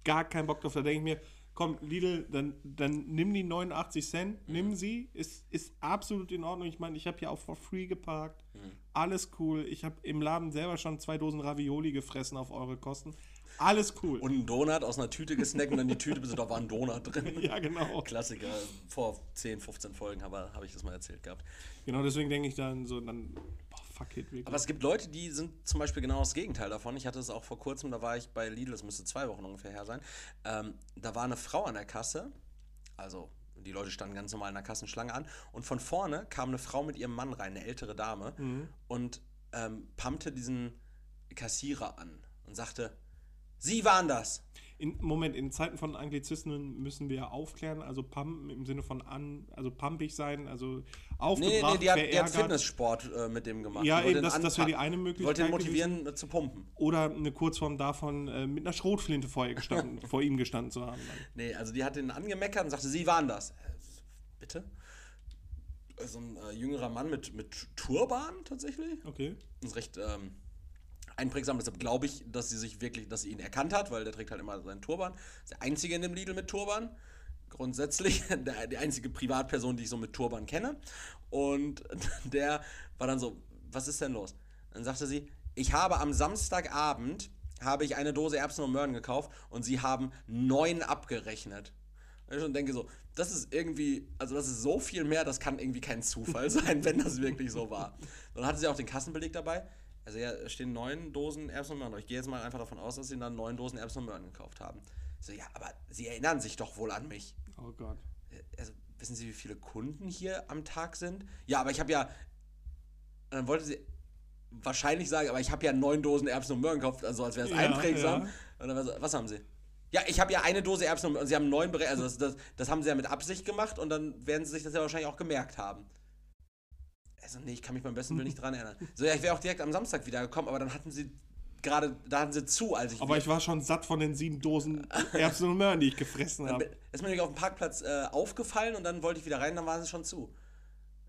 gar keinen Bock drauf. Da denke ich mir, komm, Lidl, dann, dann nimm die 89 Cent, nimm sie, ist, ist absolut in Ordnung. Ich meine, ich habe hier auch for free geparkt. Alles cool. Ich habe im Laden selber schon zwei Dosen Ravioli gefressen auf eure Kosten. Alles cool. Und einen Donut aus einer Tüte gesnackt und dann die Tüte, bis da war ein Donut drin. ja, genau. Klassiker. Vor 10, 15 Folgen habe, habe ich das mal erzählt gehabt. Genau, deswegen denke ich dann so, dann, boah, it, wirklich. Aber es gibt Leute, die sind zum Beispiel genau das Gegenteil davon. Ich hatte es auch vor kurzem, da war ich bei Lidl, das müsste zwei Wochen ungefähr her sein. Ähm, da war eine Frau an der Kasse, also die Leute standen ganz normal in der Kassenschlange an und von vorne kam eine Frau mit ihrem Mann rein, eine ältere Dame, und ähm, pumpte diesen Kassierer an und sagte, Sie waren das. In, Moment, in Zeiten von Anglizismen müssen wir aufklären, also pumpen im Sinne von an, also pumpig sein, also aufgebracht, nee, nee, die hat, die hat. Fitnesssport äh, mit dem gemacht. Ja, eben, das- das wäre die eine Möglichkeit Wollte ihn motivieren äh, zu pumpen. Oder eine Kurzform davon, äh, mit einer Schrotflinte vor, ihr gestanden, vor ihm gestanden zu haben. Dann. Nee, also die hat ihn angemeckert und sagte, sie waren das. Äh, bitte? So ein äh, jüngerer Mann mit, mit Turban tatsächlich. Okay. Das ist recht ähm, einprägsam, deshalb glaube ich, dass sie sich wirklich, dass sie ihn erkannt hat, weil der trägt halt immer seinen Turban. Ist der einzige in dem Lidl mit Turban. Grundsätzlich, der, die einzige Privatperson, die ich so mit Turban kenne. Und der war dann so, was ist denn los? Dann sagte sie, ich habe am Samstagabend habe ich eine Dose Erbsen und Möhren gekauft und sie haben neun abgerechnet. Und ich schon denke so, das ist irgendwie, also das ist so viel mehr, das kann irgendwie kein Zufall sein, wenn das wirklich so war. Dann hatte sie auch den Kassenbeleg dabei. Also ja, stehen neun Dosen Erbsen und Möhren. Ich gehe jetzt mal einfach davon aus, dass sie dann neun Dosen Erbsen und Möhren gekauft haben. So, ja, aber sie erinnern sich doch wohl an mich. Oh Gott. Also, wissen Sie, wie viele Kunden hier am Tag sind? Ja, aber ich habe ja. Und dann wollte sie wahrscheinlich sagen, aber ich habe ja neun Dosen Erbsen und Möhren gekauft, also als wäre es Ja, einprägsam. ja. Und dann so, was haben Sie? Ja, ich habe ja eine Dose Erbsen und Möhren. Und Sie haben neun berechnet. Also, das, das, das haben Sie ja mit Absicht gemacht und dann werden Sie sich das ja wahrscheinlich auch gemerkt haben. Also, nee, ich kann mich beim besten Willen nicht dran erinnern. So, ja, ich wäre auch direkt am Samstag wiedergekommen, aber dann hatten Sie gerade, da hatten Sie zu, als ich. Aber ich war schon satt von den sieben Dosen Erbsen und Möhren, die ich gefressen habe. ist mir nämlich auf dem Parkplatz äh, aufgefallen und dann wollte ich wieder rein, dann waren sie schon zu.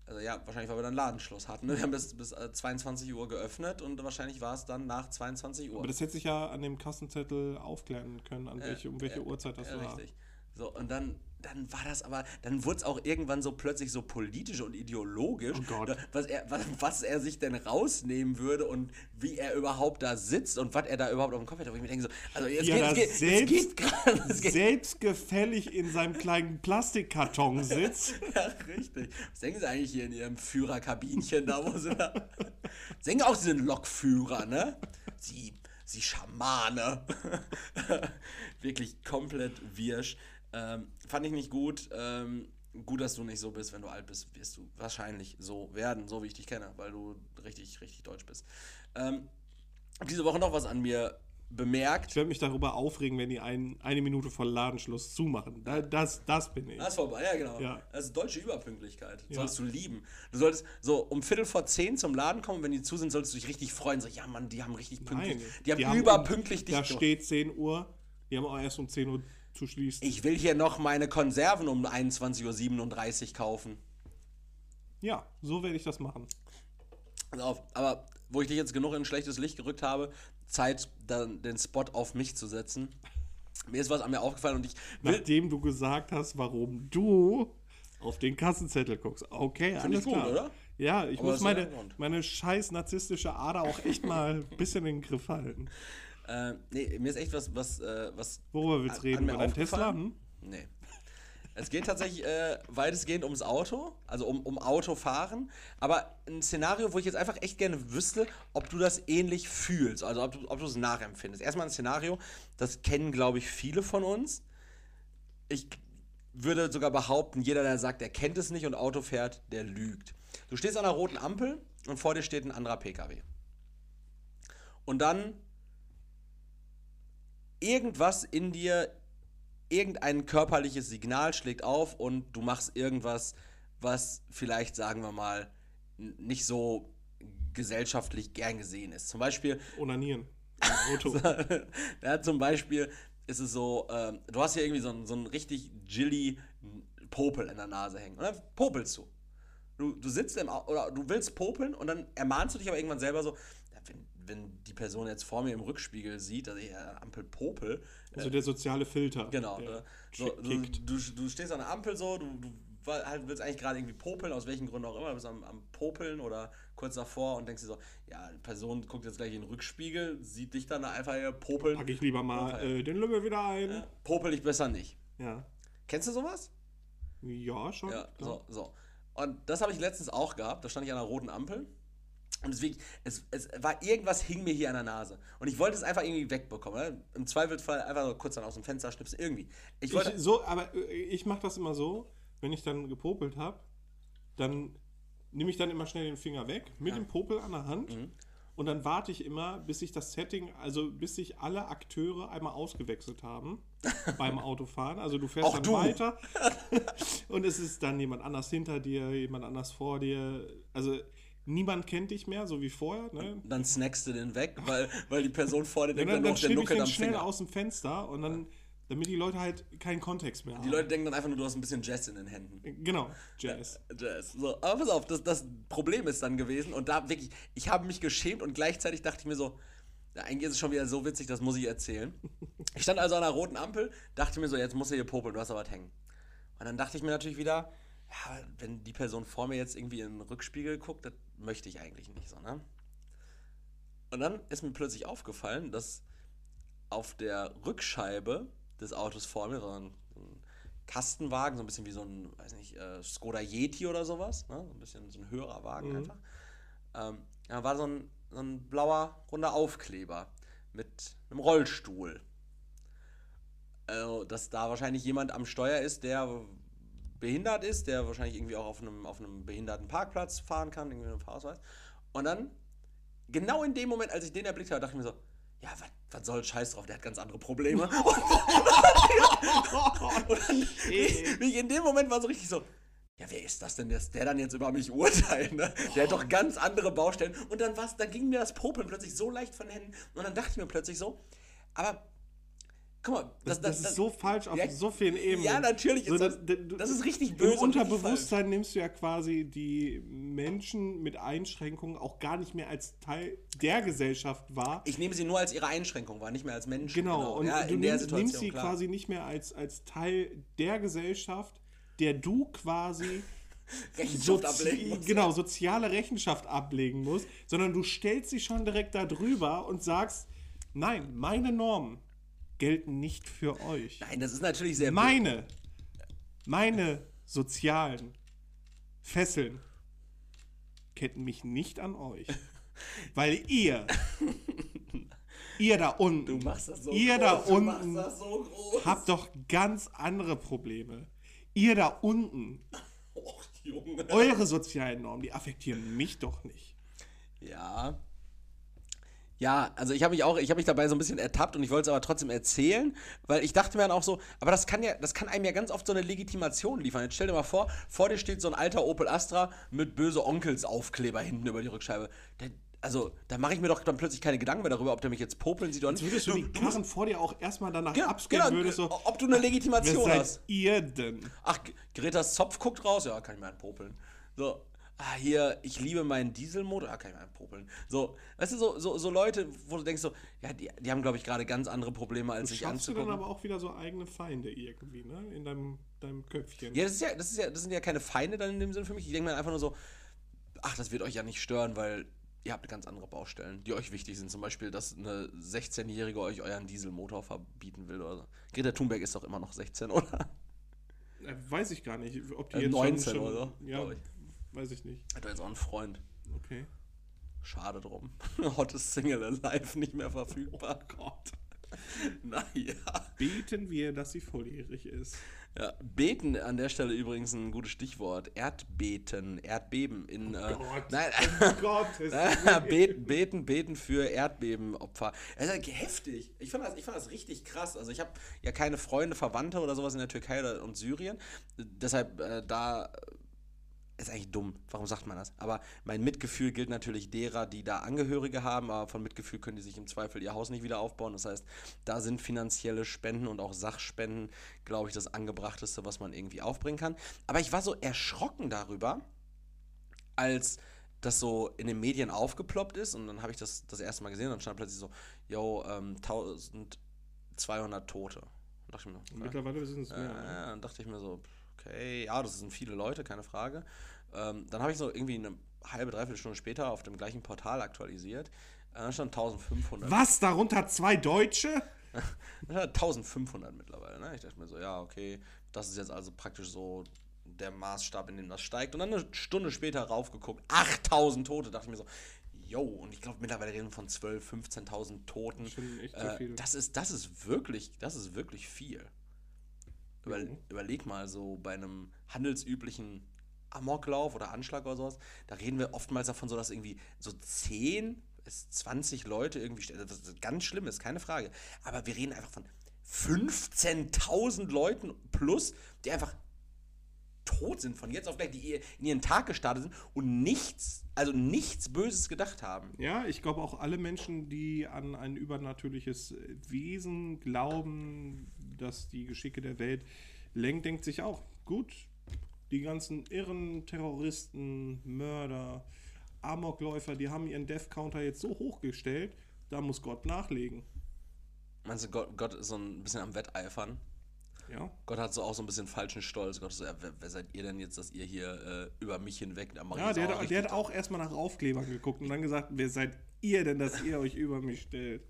Also ja, wahrscheinlich, weil wir dann Ladenschluss hatten. Ne? Wir haben bis, bis äh, 22 Uhr geöffnet und wahrscheinlich war es dann nach 22 Uhr. Aber das hätte sich ja an dem Kassenzettel aufklären können, an welche, um welche Ja, Uhrzeit das war. Richtig. So, und dann, dann war das aber, dann wurde es auch irgendwann so plötzlich so politisch und ideologisch, Oh Gott. was er, was, was er sich denn rausnehmen würde und wie er überhaupt da sitzt und was er da überhaupt auf dem Kopf hat. Wo ich mir denke so, also jetzt er geht, es geht, selbst- geht Selbstgefällig in seinem kleinen Plastikkarton sitzt. Ja, richtig. Was denken Sie eigentlich hier in Ihrem Führerkabinchen da, wo Sie da. Sie denken auch, Sie sind Lokführer, ne? Sie, Sie Schamane. Wirklich komplett wirsch. Ähm, fand ich nicht gut. Ähm, gut, dass du nicht so bist. Wenn du alt bist, wirst du wahrscheinlich so werden, so wie ich dich kenne, weil du richtig, richtig deutsch bist. Ähm, diese Woche noch was an mir bemerkt. Ich werde mich darüber aufregen, wenn die ein, eine Minute vor Ladenschluss zumachen. Da, das, das bin ich. Das ist vorbei, ja genau. Ja. Das ist deutsche Überpünktlichkeit. Ja. Solltest du lieben. Du solltest so um Viertel vor zehn zum Laden kommen, wenn die zu sind, solltest du dich richtig freuen. So, ja Mann, die haben richtig pünktlich. Nein, die haben überpünktlich dich Da steht 10 Uhr. Die haben auch erst um 10 Uhr zu schließen. Ich will hier noch meine Konserven um 21.37 Uhr kaufen. Ja, so werde ich das machen. Auf, aber wo ich dich jetzt genug in schlechtes Licht gerückt habe, Zeit, dann den Spot auf mich zu setzen. Mir ist was an mir aufgefallen und ich. Nachdem du gesagt hast, warum du auf den Kassenzettel guckst. Okay, Finde ich alles gut, klar. oder? Ja, ich Aber muss meine, meine scheiß narzisstische Ader auch echt mal ein bisschen in den Griff halten. Äh, nee, mir ist echt was, was, äh, was. Worüber willst du reden? Über deinen Tesla? Hm? Nee. Es geht tatsächlich äh, weitestgehend ums Auto, also um, um Autofahren. Aber ein Szenario, wo ich jetzt einfach echt gerne wüsste, ob du das ähnlich fühlst, also ob du, ob du es nachempfindest. Erstmal ein Szenario, das kennen, glaube ich, viele von uns. Ich würde sogar behaupten, jeder, der sagt, er kennt es nicht und Auto fährt, der lügt. Du stehst an einer roten Ampel und vor dir steht ein anderer PKW. Und dann irgendwas in dir, irgendein körperliches Signal schlägt auf und du machst irgendwas, was vielleicht, sagen wir mal, nicht so gesellschaftlich gern gesehen ist. Zum Beispiel, Onanieren. Auto. ja, zum Beispiel ist es so, ähm, du hast hier irgendwie so einen, so einen richtig Jilly Popel in der Nase hängen. Und dann popelst du. Du, du sitzt im oder du willst popeln und dann ermahnst du dich aber irgendwann selber so, wenn, die Person jetzt vor mir im Rückspiegel sieht, dass ich äh, Ampel popel, Also der soziale Filter. Genau. Ne? So, du, du, du stehst an der Ampel so, du, du halt willst eigentlich gerade irgendwie popeln, aus welchen Gründen auch immer, du bist am, am Popeln oder kurz davor und denkst dir so, ja, die Person guckt jetzt gleich in den Rückspiegel, sieht dich dann einfach hier popeln. Pack ich lieber mal äh, den Lümmel wieder ein. Äh, popel ich besser nicht. Ja. Kennst du sowas? Ja, schon. Ja, klar. so, so. Und das habe ich letztens auch gehabt. Da stand ich an einer roten Ampel. Und deswegen, es, es war irgendwas hing mir hier an der Nase. Und ich wollte es einfach irgendwie wegbekommen. Ne? Im Zweifelsfall einfach so kurz dann aus dem Fenster schnipsen. Irgendwie. Ich wollte. Ich, so, aber äh, ich mache das immer so, wenn ich dann gepopelt habe, dann nehme ich dann immer schnell den Finger weg mit dem Popel an der Hand Mhm. und dann warte ich immer, bis sich das Setting, also bis sich alle Akteure einmal ausgewechselt haben beim Autofahren. Also du fährst Auch dann du. weiter und es ist dann jemand anders hinter dir, jemand anders vor dir. Also niemand kennt dich mehr, so wie vorher. Ne? dann snackst du den weg, weil, weil die Person vor dir denkt, dann, dann, dann noch der schnipp ich Nuckel den am schnell Finger. aus dem Fenster und dann, damit die Leute halt keinen Kontext mehr haben. Die Leute denken dann einfach nur, du hast ein bisschen Jazz in den Händen. Genau, Jazz. Jazz. So, aber pass auf, das, das Problem ist dann gewesen und da wirklich, ich habe mich geschämt und gleichzeitig dachte ich mir so, ja, eigentlich ist es schon wieder so witzig, das muss ich erzählen. Ich stand also an einer roten Ampel, dachte mir so, jetzt muss er hier popeln, du hast aber was hängen. Und dann dachte ich mir natürlich wieder, ja, wenn die Person vor mir jetzt irgendwie in den Rückspiegel guckt, das möchte ich eigentlich nicht so, ne? Und dann ist mir plötzlich aufgefallen, dass auf der Rückscheibe des Autos vor mir so ein, ein Kastenwagen, so ein bisschen wie so ein, weiß nicht, äh, Skoda Yeti oder sowas, ne? so ein bisschen so ein höherer Wagen Mhm. einfach. Ähm, da war so ein, so ein blauer, runder Aufkleber mit einem Rollstuhl. Also, dass da wahrscheinlich jemand am Steuer ist, der behindert ist, der wahrscheinlich irgendwie auch auf einem, auf einem behinderten Parkplatz fahren kann, irgendwie mit einem Fahrausweis. Und dann, genau in dem Moment, als ich den erblickt habe, dachte ich mir so, ja, was- was soll Scheiß drauf, der hat ganz andere Probleme. Und, und dann, wie, wie ich in dem Moment war so richtig so, ja, wer ist das denn, dass der dann jetzt über mich urteilt? Ne? Der hat doch ganz andere Baustellen. Und dann, war's, dann ging mir das Popeln plötzlich so leicht von den Händen. Und dann dachte ich mir plötzlich so, aber guck mal, Das, das, ist so falsch auf Ja, so vielen Ebenen. Ja, natürlich So, das, das- das ist richtig Im böse. richtig Unterbewusstsein nimmst du ja quasi die Menschen mit Einschränkungen auch gar nicht mehr als Teil der Gesellschaft wahr. Ich nehme sie nur als ihre Einschränkung wahr, nicht mehr als Menschen. Genau, und ja, du in der nimmst, nimmst sie klar. quasi nicht mehr als, als Teil der Gesellschaft, der du quasi Rechenschaft sozi- ablegen musst. genau, soziale Rechenschaft ablegen musst, sondern du stellst sie schon direkt darüber und sagst, nein, meine Normen gelten nicht für euch. Nein, das ist natürlich sehr Meine, meine sozialen Fesseln ketten mich nicht an euch. Weil ihr, ihr da unten, Du machst das so ihr groß, da unten so habt doch ganz andere Probleme. Ihr da unten, Och, eure sozialen Normen, die affektieren mich doch nicht. Ja. Ja, also ich habe mich auch, ich habe mich dabei so ein bisschen ertappt und ich wollte es aber trotzdem erzählen, weil ich dachte mir dann auch so, aber das kann ja, das kann einem ja ganz oft so eine Legitimation liefern. Jetzt stell dir mal vor, vor dir steht so ein alter Opel Astra mit böse Onkels Aufkleber hinten über die Rückscheibe. Der, also, da mache ich mir doch dann plötzlich keine Gedanken mehr darüber, ob der mich jetzt popeln sieht oder nicht. Würdest du die Karren vor dir auch erstmal danach Ja, abscannen genau, würdest, so, ob du eine wer Legitimation seid hast. ihr denn? Ach, Gretas Zopf guckt raus, ja, kann ich mir einen popeln. So. Ah, hier, ich liebe meinen Dieselmotor, ah, kann ich mal popeln. So, weißt du, so, so, so Leute, wo du denkst so, ja, die, die haben, glaube ich, gerade ganz andere Probleme, als sich schaffst du anzugucken. dann aber auch wieder so eigene Feinde irgendwie, ne? In deinem, deinem Köpfchen. Ja, das ist ja, das ist ja, das sind ja keine Feinde dann in dem Sinne für mich. Ich denke mir einfach nur so, ach, das wird euch ja nicht stören, weil ihr habt ganz andere Baustellen, die euch wichtig sind. Zum Beispiel, dass eine 16-Jährige euch euren Dieselmotor verbieten will oder so. Greta Thunberg ist doch immer noch 16, oder? Äh, Weiß ich gar nicht, ob die Äh, jetzt 19 schon, oder so, Ja. Weiß ich nicht. Hat er jetzt auch einen Freund. Okay. Schade drum. Hottest Single Alive nicht mehr verfügbar. Oh Gott. Naja. Beten wir, dass sie volljährig ist. Ja, beten an der Stelle übrigens ein gutes Stichwort. Erdbeten, Erdbeben in. äh, Gott. nein, Oh Gott. beten, beten, beten für Erdbebenopfer. Ja heftig. Ich fand, das, ich fand das richtig krass. Also ich habe ja keine Freunde, Verwandte oder sowas in der Türkei oder, und Syrien. Deshalb äh, da ist eigentlich dumm. Warum sagt man das? Aber mein Mitgefühl gilt natürlich derer, die da Angehörige haben, aber von Mitgefühl können die sich im Zweifel ihr Haus nicht wieder aufbauen. Das heißt, da sind finanzielle Spenden und auch Sachspenden, glaube ich, das angebrachteste, was man irgendwie aufbringen kann. Aber ich war so erschrocken darüber, als das so in den Medien aufgeploppt ist und dann habe ich das das erste Mal gesehen und dann stand plötzlich so, yo, ähm, 1200 Tote. Dachte ich mir, okay. Mittlerweile sind es Äh, mehr. ne? dann dachte ich mir so, okay, ja, das sind viele Leute, keine Frage. Ähm, dann habe ich so irgendwie eine halbe, dreiviertel Stunde später auf dem gleichen Portal aktualisiert. Äh, Da stand 1500. Was? Darunter zwei Deutsche? Da stand 1500 mittlerweile. Ne? Ich dachte mir so, ja, okay, das ist jetzt also praktisch so der Maßstab, in dem das steigt. Und dann eine Stunde später raufgeguckt, 8000 Tote. Dachte ich mir so, yo, und ich glaube mittlerweile reden wir von 12.000, 15.000 Toten. Sehr Äh, das, ist, das ist wirklich, das ist wirklich viel. Über, Mhm. Überleg mal so bei einem handelsüblichen Amoklauf oder Anschlag oder sowas, da reden wir oftmals davon so, dass irgendwie so 10 bis 20 Leute irgendwie, sterben. das ist ganz schlimm ist, keine Frage. Aber wir reden einfach von 15.000 Leuten plus, die einfach tot sind von jetzt auf gleich, die in ihren Tag gestartet sind und nichts, also nichts Böses gedacht haben. Ja, ich glaube auch alle Menschen, die an ein übernatürliches Wesen glauben, das die Geschicke der Welt lenkt, denkt sich auch, gut, die ganzen irren Terroristen, Mörder, Amokläufer, die haben ihren Death Counter jetzt so hochgestellt, da muss Gott nachlegen. Meinst du, Gott, Gott ist so ein bisschen am Wetteifern? Ja, Gott hat so auch so ein bisschen falschen Stolz. Gott so, ja, wer, wer seid ihr denn jetzt, dass ihr hier äh, über mich hinweg am ja der, hat- der hat auch erstmal nach Aufklebern geguckt und dann gesagt, wer seid ihr denn, dass ihr euch über mich stellt?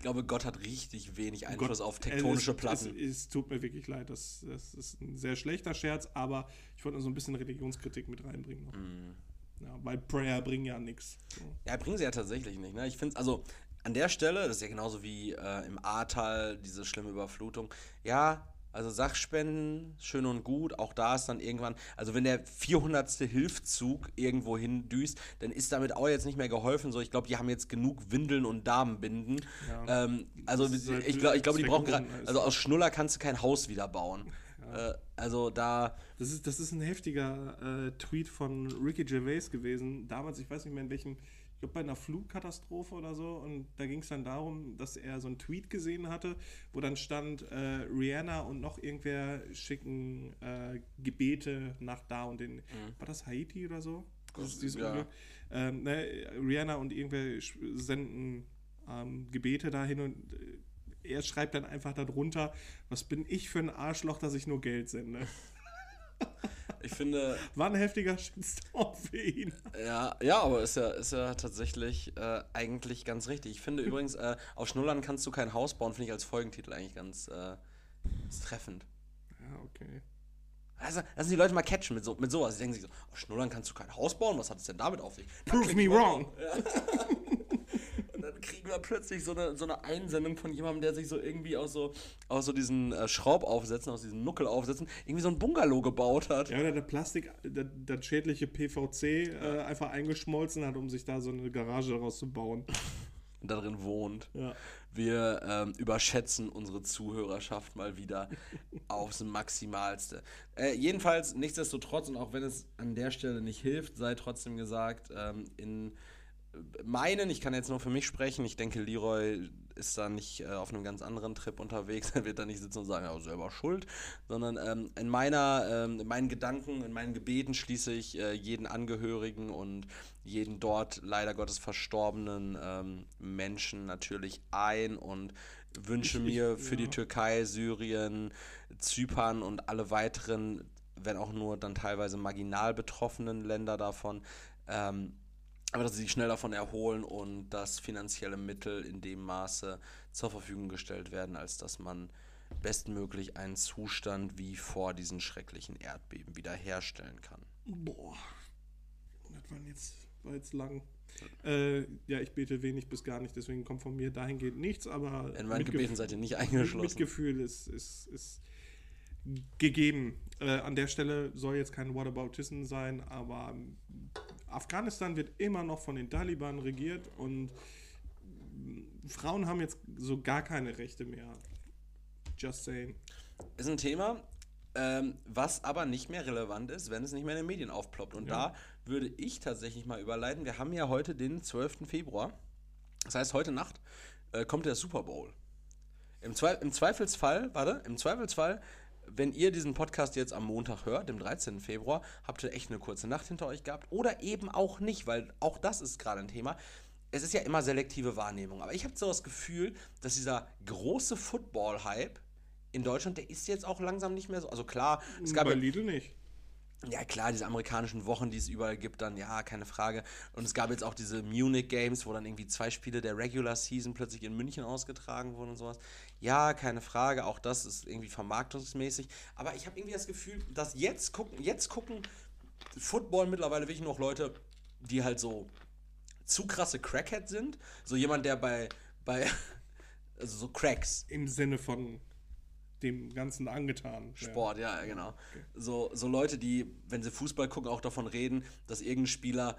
Ich glaube, Gott hat richtig wenig Einfluss Gott, auf tektonische es, Platten. Es, es tut mir wirklich leid, das, das ist ein sehr schlechter Scherz, aber ich wollte nur so ein bisschen Religionskritik mit reinbringen. Noch. Mhm. Ja, weil Prayer bringen ja nichts. So. Ja, bringen sie ja tatsächlich nicht. Ne? Ich finde also an der Stelle, das ist ja genauso wie äh, im Ahrtal, diese schlimme Überflutung. Ja, also Sachspenden, schön und gut. Auch da ist dann irgendwann, also wenn der 400. Hilfszug irgendwo hindüst, dann ist damit auch jetzt nicht mehr geholfen. So, ich glaube, die haben jetzt genug Windeln und Damenbinden. Ja. Ähm, also ist halt ich glaube, ich glaub, die brauchen gerade, also aus Schnuller kannst du kein Haus wieder bauen. Äh, also da, Das, ist, das ist ein heftiger äh, Tweet von Ricky Gervais gewesen. Damals, ich weiß nicht mehr in welchem, ich glaube bei einer Flugkatastrophe oder so. Und da ging es dann darum, dass er so einen Tweet gesehen hatte, wo dann stand, äh, Rihanna und noch irgendwer schicken äh, Gebete nach da und den. War das Haiti oder so? Das ist dieses Mhm. Ja. Unglück. Ähm, ne, Rihanna und irgendwer senden ähm, Gebete dahin und äh, er schreibt dann einfach darunter, was bin ich für ein Arschloch, dass ich nur Geld sende. Ich finde, War ein heftiger Shitstorm für ihn. Ja, ja, aber ist ja, ist ja tatsächlich äh, eigentlich ganz richtig. Ich finde übrigens, äh, auf Schnullern kannst du kein Haus bauen, finde ich als Folgentitel eigentlich ganz, äh, treffend. Ja, okay. Also, lassen die Leute mal catchen mit, so, mit sowas. Die denken sich so, auf Schnullern kannst du kein Haus bauen, was hat es denn damit auf sich? Prove me wrong. drauf. Kriegen wir plötzlich so eine, so eine Einsendung von jemandem, der sich so irgendwie aus so, aus so diesen äh, Schraubaufsätzen, aus diesen Nuckelaufsätzen, irgendwie so ein Bungalow gebaut hat. Ja, oder der Plastik, der, das schädliche PVC äh, einfach eingeschmolzen hat, um sich da so eine Garage daraus zu bauen. Und darin wohnt. Ja. Wir ähm, überschätzen unsere Zuhörerschaft mal wieder aufs Maximalste. Äh, jedenfalls, nichtsdestotrotz, und auch wenn es an der Stelle nicht hilft, sei trotzdem gesagt, ähm, in meinen, ich kann jetzt nur für mich sprechen, ich denke, Leroy ist da nicht äh, auf einem ganz anderen Trip unterwegs. Er wird da nicht sitzen und sagen, ja, selber schuld, sondern ähm, in meiner, ähm, in meinen Gedanken, in meinen Gebeten schließe ich äh, jeden Angehörigen und jeden dort leider Gottes verstorbenen ähm, Menschen natürlich ein und wünsche Ich- mir ich- für die ja. Türkei, Syrien, Zypern und alle weiteren, wenn auch nur dann teilweise marginal betroffenen Länder davon, ähm, aber dass sie sich schnell davon erholen und dass finanzielle Mittel in dem Maße zur Verfügung gestellt werden, als dass man bestmöglich einen Zustand wie vor diesen schrecklichen Erdbeben wiederherstellen kann. Boah. Das war jetzt, war jetzt lang. Äh, ja, ich bete wenig bis gar nicht, deswegen kommt von mir dahingehend nichts, aber. In meinen Gebeten seid ihr nicht eingeschlossen. Mitgefühl ist, ist, ist gegeben. Äh, an der Stelle soll jetzt kein Whataboutism sein, aber Afghanistan wird immer noch von den Taliban regiert und Frauen haben jetzt so gar keine Rechte mehr. Just saying. ist ein Thema, ähm, was aber nicht mehr relevant ist, wenn es nicht mehr in den Medien aufploppt. Und Ja. da würde ich tatsächlich mal überleiten. Wir haben ja heute den 12. Februar. Das heißt, heute Nacht äh, kommt der Super Bowl. Im, Zwe Im Zweifelsfall, warte, im Zweifelsfall, wenn ihr diesen Podcast jetzt am Montag hört, dem 13. Februar, habt ihr echt eine kurze Nacht hinter euch gehabt. Oder eben auch nicht, weil auch das ist gerade ein Thema. Es ist ja immer selektive Wahrnehmung. Aber ich habe so das Gefühl, dass dieser große Football-Hype in Deutschland, der ist jetzt auch langsam nicht mehr so. Also klar, es gab Bei Lidl nicht. Ja klar, diese amerikanischen Wochen, die es überall gibt, dann ja, keine Frage. Und es gab jetzt auch diese Munich Games, wo dann irgendwie zwei Spiele der Regular Season plötzlich in München ausgetragen wurden und sowas. Ja, keine Frage, auch das ist irgendwie vermarktungsmäßig. Aber ich habe irgendwie das Gefühl, dass jetzt gucken, jetzt gucken Football mittlerweile wirklich noch Leute, die halt so zu krasse Crackhead sind. So jemand, der bei, bei also so Cracks, Im Sinne von dem Ganzen angetan. Sport, ja, genau. So, so Leute, die, wenn sie Fußball gucken, auch davon reden, dass irgendein Spieler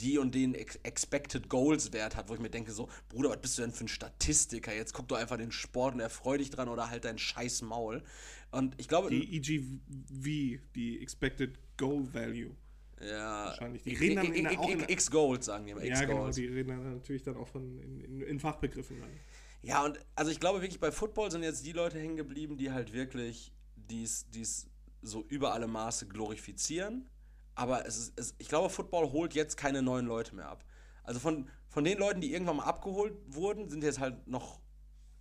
die und den Ex Expected Goals Wert hat, wo ich mir denke, so, Bruder, was bist du denn für ein Statistiker? Jetzt guck doch einfach den Sport und erfreu dich dran oder halt dein scheiß Maul. Und ich glaube, Die EGV, die Expected Goal Value. ja, wahrscheinlich. Die reden dann in auch X-Goals, sagen die immer, Ja, genau, die reden dann natürlich dann auch von in, in, in Fachbegriffen dann. Ja, und also ich glaube wirklich, bei Football sind jetzt die Leute hängen geblieben, die halt wirklich dies, dies so über alle Maße glorifizieren. Aber es ist, es, ich glaube, Football holt jetzt keine neuen Leute mehr ab. Also von, von den Leuten, die irgendwann mal abgeholt wurden, sind jetzt halt noch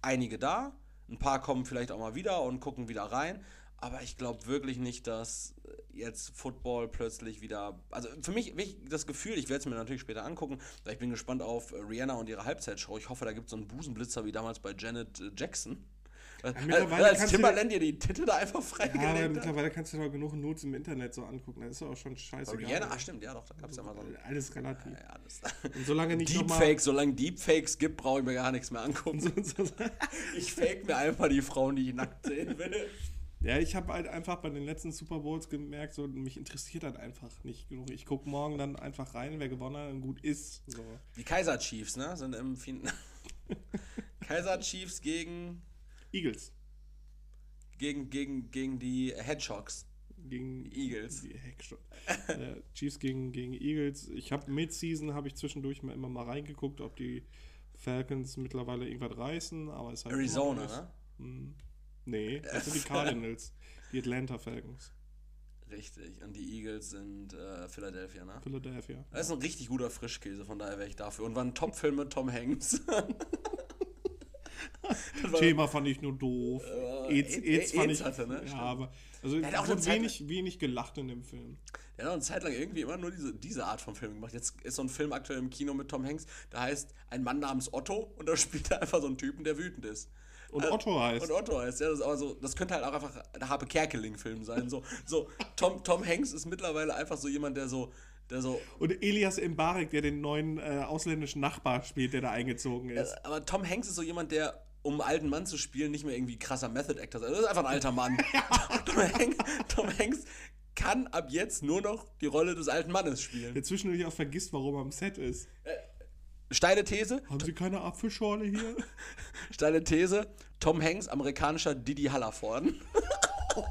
einige da. Ein paar kommen vielleicht auch mal wieder und gucken wieder rein. Aber ich glaube wirklich nicht, dass äh, jetzt Football plötzlich wieder. Also für mich wirklich das Gefühl, ich werde es mir natürlich später angucken, weil ich bin gespannt auf äh, Rihanna und ihre Halbzeitshow. Ich hoffe, da gibt es so einen Busenblitzer wie damals bei Janet äh, Jackson. Mittlerweile als kannst du- Timbaland ihr die Titte da einfach Ja, freigelegt hat. mittlerweile kannst du doch genug Nudes im Internet so angucken. Das ist doch auch schon scheiße. Rihanna, ach stimmt, ja doch, da gab es ja mal so. Alles relativ. Ja, das Und solange nicht. Deepfakes, solange Deepfakes gibt, brauche ich mir gar nichts mehr angucken. Ich fake mir einfach die Frauen, die ich nackt sehen will. Ja, ich habe halt einfach bei den letzten Super Bowls gemerkt, so mich interessiert halt einfach nicht genug. Ich gucke morgen dann einfach rein, wer gewonnen hat und gut ist. So. Die Kaiser Chiefs, ne? Sind im fin Kaiser Chiefs gegen, Eagles. gegen, gegen, gegen die Hedgehogs. Gegen Eagles. Die äh, Chiefs gegen, gegen Eagles. Ich habe Mid-Season, habe ich zwischendurch mal immer mal reingeguckt, ob die Falcons mittlerweile irgendwas reißen, aber es halt Arizona, ne? Hm. Nee, das sind die Cardinals. die Atlanta Falcons. Richtig. Und die Eagles sind äh, Philadelphia, ne? Philadelphia. Das ist ein richtig guter Frischkäse, von daher wäre ich dafür. Und war ein Top-Film mit Tom Hanks. Das war- Thema fand ich nur doof. Äh, AIDS, AIDS- AIDS fand AIDS ich. hatte, ne? Ja, Stimmt. aber. Also, Der hat auch wurde eine Zeit- wenig, wenig gelacht in dem Film. Der hat auch eine Zeit lang irgendwie immer nur diese, diese Art von Film gemacht. Jetzt ist so ein Film aktuell im Kino mit Tom Hanks, der heißt Ein Mann namens Otto und da spielt er einfach so einen Typen, der wütend ist. Und Äh, Otto heißt. Und Otto heißt, ja, das ist aber so, das könnte halt auch einfach der Harpe Kerkeling-Film sein. So, so Tom, Tom Hanks ist mittlerweile einfach so jemand, der so, der so, Und Elias Mbarek, der den neuen äh, ausländischen Nachbar spielt, der da eingezogen ist. äh, aber Tom Hanks ist so jemand, der, um einen alten Mann zu spielen, nicht mehr irgendwie krasser Method Actor ist. Das ist einfach ein alter Mann. Tom, Hanks, Tom Hanks kann ab jetzt nur noch die Rolle des alten Mannes spielen. der zwischendurch auch vergisst, warum er am Set ist. Steile These, Haben Sie keine Apfelschorle hier? steile These, Tom Hanks, amerikanischer Didi Hallervorden.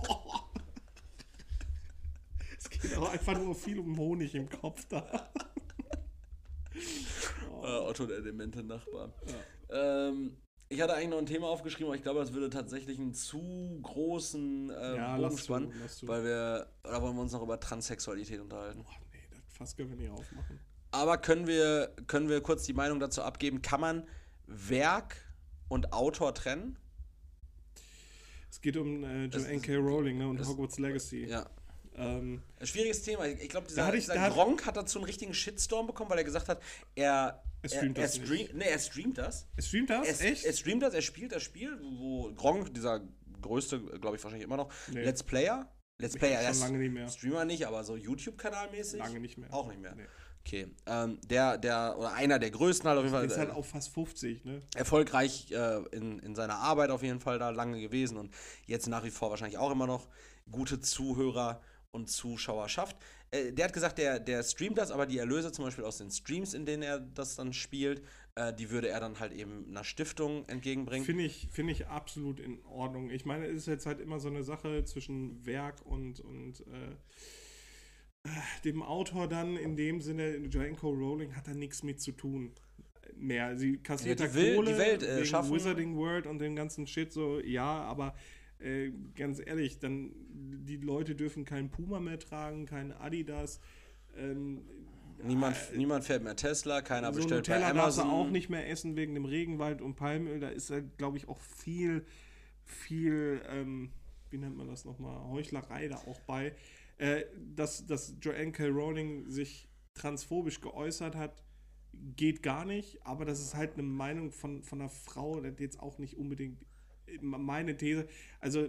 es geht auch einfach nur viel um Honig im Kopf da. Otto, der demente Nachbar. Ähm, ich hatte eigentlich noch ein Thema aufgeschrieben, aber ich glaube, das würde tatsächlich einen zu großen äh, Ja, Bogen spannen, weil wir, oder wollen wir uns noch über Transsexualität unterhalten? Boah, nee, das Fass können wir nicht aufmachen. Aber können wir, können wir kurz die Meinung dazu abgeben, kann man Werk und Autor trennen? Es geht um äh, Das Joanne ist- K. Rowling ne, und das- Hogwarts Legacy. Ja. Ähm, schwieriges Thema. Ich, ich glaube, Da dieser, hatte ich- dieser da Gronk hat dazu einen richtigen Shitstorm bekommen, weil er gesagt hat, er, Er streamt er, das stream. Nee, er streamt das. es streamt das? Er, Echt? er streamt das, er spielt das Spiel, wo Gronk, dieser größte, glaube ich wahrscheinlich immer noch, Nee. Let's Player. Let's Player, er Schon ist lange nicht mehr. Streamer nicht, aber so YouTube-Kanal-mäßig. Lange nicht mehr. Auch nicht mehr. Nee. Okay. Ähm, der, der, oder einer der größten halt auf jeden Fall. Der ist halt äh, auch fast 50, ne? erfolgreich äh, in, in seiner Arbeit auf jeden Fall da lange gewesen und jetzt nach wie vor wahrscheinlich auch immer noch gute Zuhörer und Zuschauerschaft. Äh, der hat gesagt, der, der streamt das, aber die Erlöse zum Beispiel aus den Streams, in denen er das dann spielt, äh, die würde er dann halt eben einer Stiftung entgegenbringen. Finde ich, finde ich absolut in Ordnung. Ich meine, es ist jetzt halt immer so eine Sache zwischen Werk und, und äh, dem Autor dann in dem Sinne, K. Rowling hat da nichts mit zu tun. Mehr. Sie kassiert Ja, da die will Kohle die Welt, äh, wegen schaffen. Wizarding World und den ganzen Shit so, ja, aber äh, ganz ehrlich, dann die Leute dürfen keinen Puma mehr tragen, keinen Adidas. Ähm, Niemand, niemand fährt mehr Tesla, keiner so bestellt bei Nutella darfst du Amazon. auch nicht mehr essen wegen dem Regenwald und Palmöl. Da ist halt, glaube ich, auch viel, viel, ähm, wie nennt man das nochmal, Heuchlerei da auch bei. Äh, dass, dass Joanne K. Rowling sich transphobisch geäußert hat, geht gar nicht, aber das ist halt eine Meinung von, von einer Frau, das ist jetzt auch nicht unbedingt meine These. Also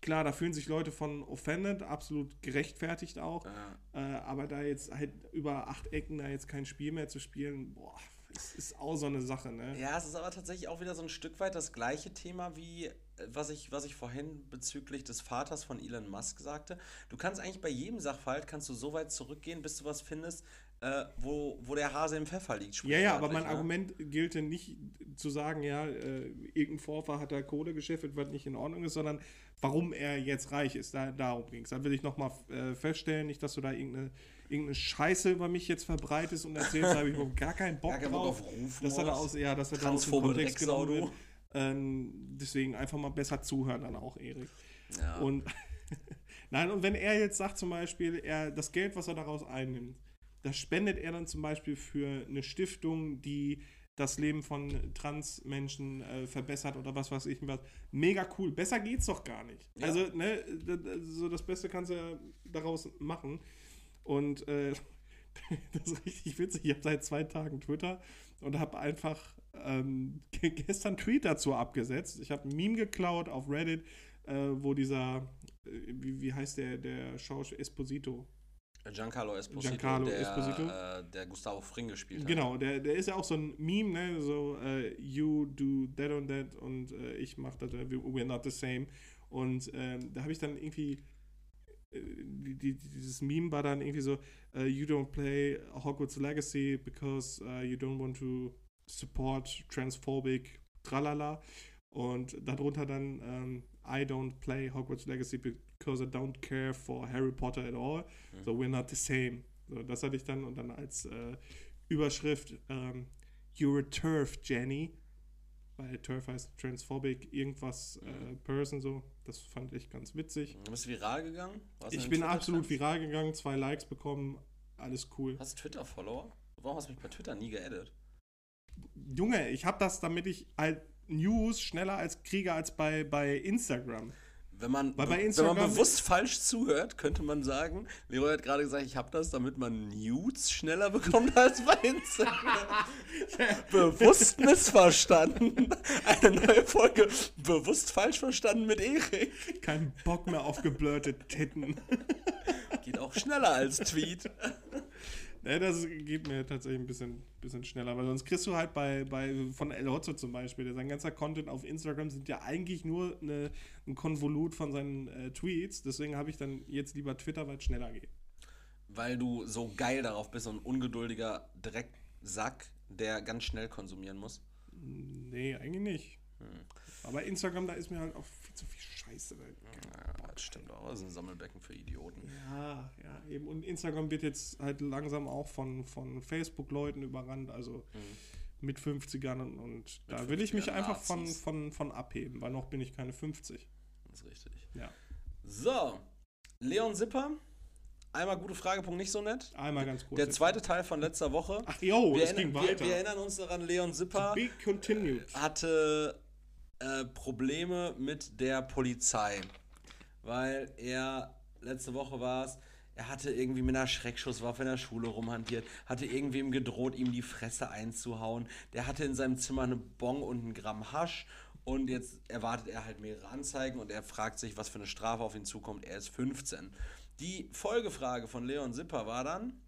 klar, da fühlen sich Leute von offended, absolut gerechtfertigt auch. Ja. Äh, aber da jetzt halt über acht Ecken da jetzt kein Spiel mehr zu spielen, boah, ist, ist auch so eine Sache, ne? Ja, es ist aber tatsächlich auch wieder so ein Stück weit das gleiche Thema wie was ich, was ich vorhin bezüglich des Vaters von Elon Musk sagte. Du kannst eigentlich bei jedem Sachverhalt kannst du so weit zurückgehen, bis du was findest, äh, wo, wo der Hase im Pfeffer liegt. Ja, ja, aber mein ne? Argument gilt ja nicht zu sagen, ja, äh, irgendein Vorfahr hat da Kohle geschäffelt, was nicht in Ordnung ist, sondern warum er jetzt reich ist. Da, darum ging es. Da will ich nochmal äh, feststellen, nicht, dass du da irgendeine, irgendeine Scheiße über mich jetzt verbreitest und erzählst, da habe ich überhaupt gar keinen Bock Gar keinen Bock drauf. auf Rufmord. dass er da aus, ja, dass er da aus dem Kontext genommen wird. Ähm, deswegen einfach mal besser zuhören dann auch, Erik. Ja. Und nein, und wenn er jetzt sagt zum Beispiel, er das Geld, was er daraus einnimmt, das spendet er dann zum Beispiel für eine Stiftung, die das Leben von Transmenschen äh, verbessert oder was weiß ich was. Mega cool. Besser geht's doch gar nicht. Ja. Also, ne, so das Beste kannst du ja daraus machen. Und äh, das ist richtig witzig. Ich habe seit zwei Tagen Twitter und habe einfach ähm, ge- gestern Tweet dazu abgesetzt. Ich habe ein Meme geklaut auf Reddit, äh, wo dieser, äh, wie, wie heißt der, der Schauspieler Esposito. Giancarlo Esposito, Giancarlo der, Esposito. Äh, der Gustavo Fring gespielt hat. Genau, der, der ist ja auch so ein Meme, ne? So, äh, you do that and that und äh, ich mach das, äh, we- we're not the same. Und ähm, da habe ich dann irgendwie, die, die, dieses Meme war dann irgendwie so, äh, you don't play Hogwarts Legacy because uh, you don't want to support transphobic tralala. Und darunter dann, ähm, I don't play Hogwarts Legacy because I don't care for Harry Potter at all. So, we're not the same. So, das hatte ich dann und dann als äh, Überschrift ähm, You're a Turf, Jenny. Weil Turf heißt transphobic, irgendwas äh, Person so. Das fand ich ganz witzig. Du bist viral gegangen? Warst Ich in bin absolut viral gegangen, zwei Likes bekommen, alles cool. Hast du Twitter-Follower? Warum hast du mich bei Twitter nie geaddet? Junge, ich habe das, damit ich halt News schneller als kriege als bei, bei Instagram. Wenn man, wenn man bewusst falsch zuhört, könnte man sagen, Leroy hat gerade gesagt, ich habe das, damit man Nudes schneller bekommt als bei Instagram. bewusst missverstanden. Eine neue Folge bewusst falsch verstanden mit Erik. Kein Bock mehr auf geblurrte Titten. Geht auch schneller als Tweet. Ja, das geht mir tatsächlich ein bisschen, bisschen schneller, weil sonst kriegst du halt bei, bei von El Hotzo zum Beispiel, sein ganzer Content auf Instagram sind ja eigentlich nur eine, ein Konvolut von seinen äh, Tweets, deswegen habe ich dann jetzt lieber Twitter, weil es schneller geht. Weil du so geil darauf bist, so ein ungeduldiger Drecksack, der ganz schnell konsumieren muss. Nee, eigentlich nicht. Aber Instagram, da ist mir halt auch viel zu viel scheiße. Ja, das stimmt auch. Das ist ein Sammelbecken für Idioten. Ja, ja, eben. Und Instagram wird jetzt halt langsam auch von, von Facebook-Leuten überrannt, also mit 50ern und, und da will ich mich 50ern einfach von, von, von abheben, weil noch bin ich keine 50. Das ist richtig. Ja. So, Leon Sipper. Einmal gute Fragepunkt, nicht so nett. Einmal ganz kurz. Der zweite Teil von letzter Woche. Ach jo, wir, es ging wir, weiter. wir erinnern uns daran, Leon continued. hatte äh, Probleme mit der Polizei, weil er, letzte Woche war es, er hatte irgendwie mit einer Schreckschusswaffe in der Schule rumhantiert, hatte irgendwem gedroht, ihm die Fresse einzuhauen. Der hatte in seinem Zimmer eine Bong und einen Gramm Hasch und jetzt erwartet er halt mehrere Anzeigen und er fragt sich, was für eine Strafe auf ihn zukommt. Er ist 15. Die Folgefrage von Leon Sipper war dann,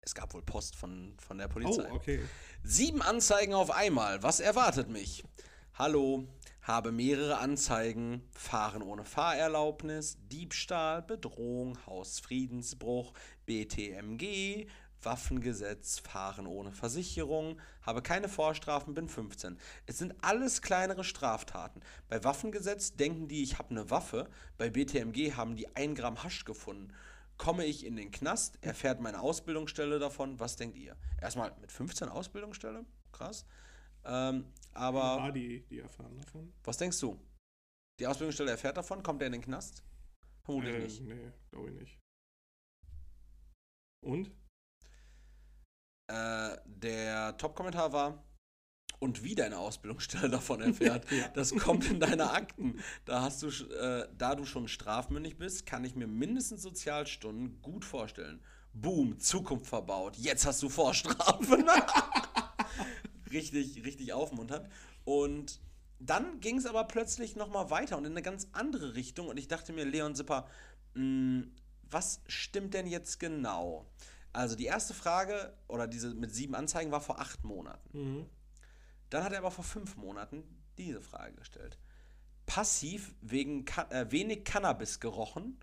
es gab wohl Post von, von der Oh, Polizei. okay. Sieben Anzeigen auf einmal. Was erwartet mich? Hallo, habe mehrere Anzeigen. Fahren ohne Fahrerlaubnis, Diebstahl, Bedrohung, Hausfriedensbruch, BTMG, Waffengesetz, Fahren ohne Versicherung, habe keine Vorstrafen, bin 15. Es sind alles kleinere Straftaten. Bei Waffengesetz denken die, ich habe eine Waffe. Bei BTMG haben die ein Gramm Hasch gefunden. Komme ich in den Knast, erfährt meine Ausbildungsstelle davon. Was denkt ihr? Erstmal mit 15 Ausbildungsstelle? Krass. Ähm, aber Ah, die, die erfahren davon. was denkst du? Die Ausbildungsstelle erfährt davon? Kommt er in den Knast? Vermutlich Äh, nicht. Nee, glaube ich nicht. Und? Äh, der Top-Kommentar war, und wie deine Ausbildungsstelle davon erfährt, das kommt in deine Akten. Da hast du, äh, da du schon strafmündig bist, kann ich mir mindestens Sozialstunden gut vorstellen. Boom, Zukunft verbaut. Jetzt hast du Vorstrafen. richtig, richtig aufmunternd. Und dann ging es aber plötzlich nochmal weiter und in eine ganz andere Richtung. Und ich dachte mir, Leon Sipper, mh, was stimmt denn jetzt genau? Also die erste Frage oder diese mit sieben Anzeigen war vor acht Monaten. Mhm. Dann hat er aber vor fünf Monaten diese Frage gestellt. Passiv wegen äh, wenig Cannabis gerochen,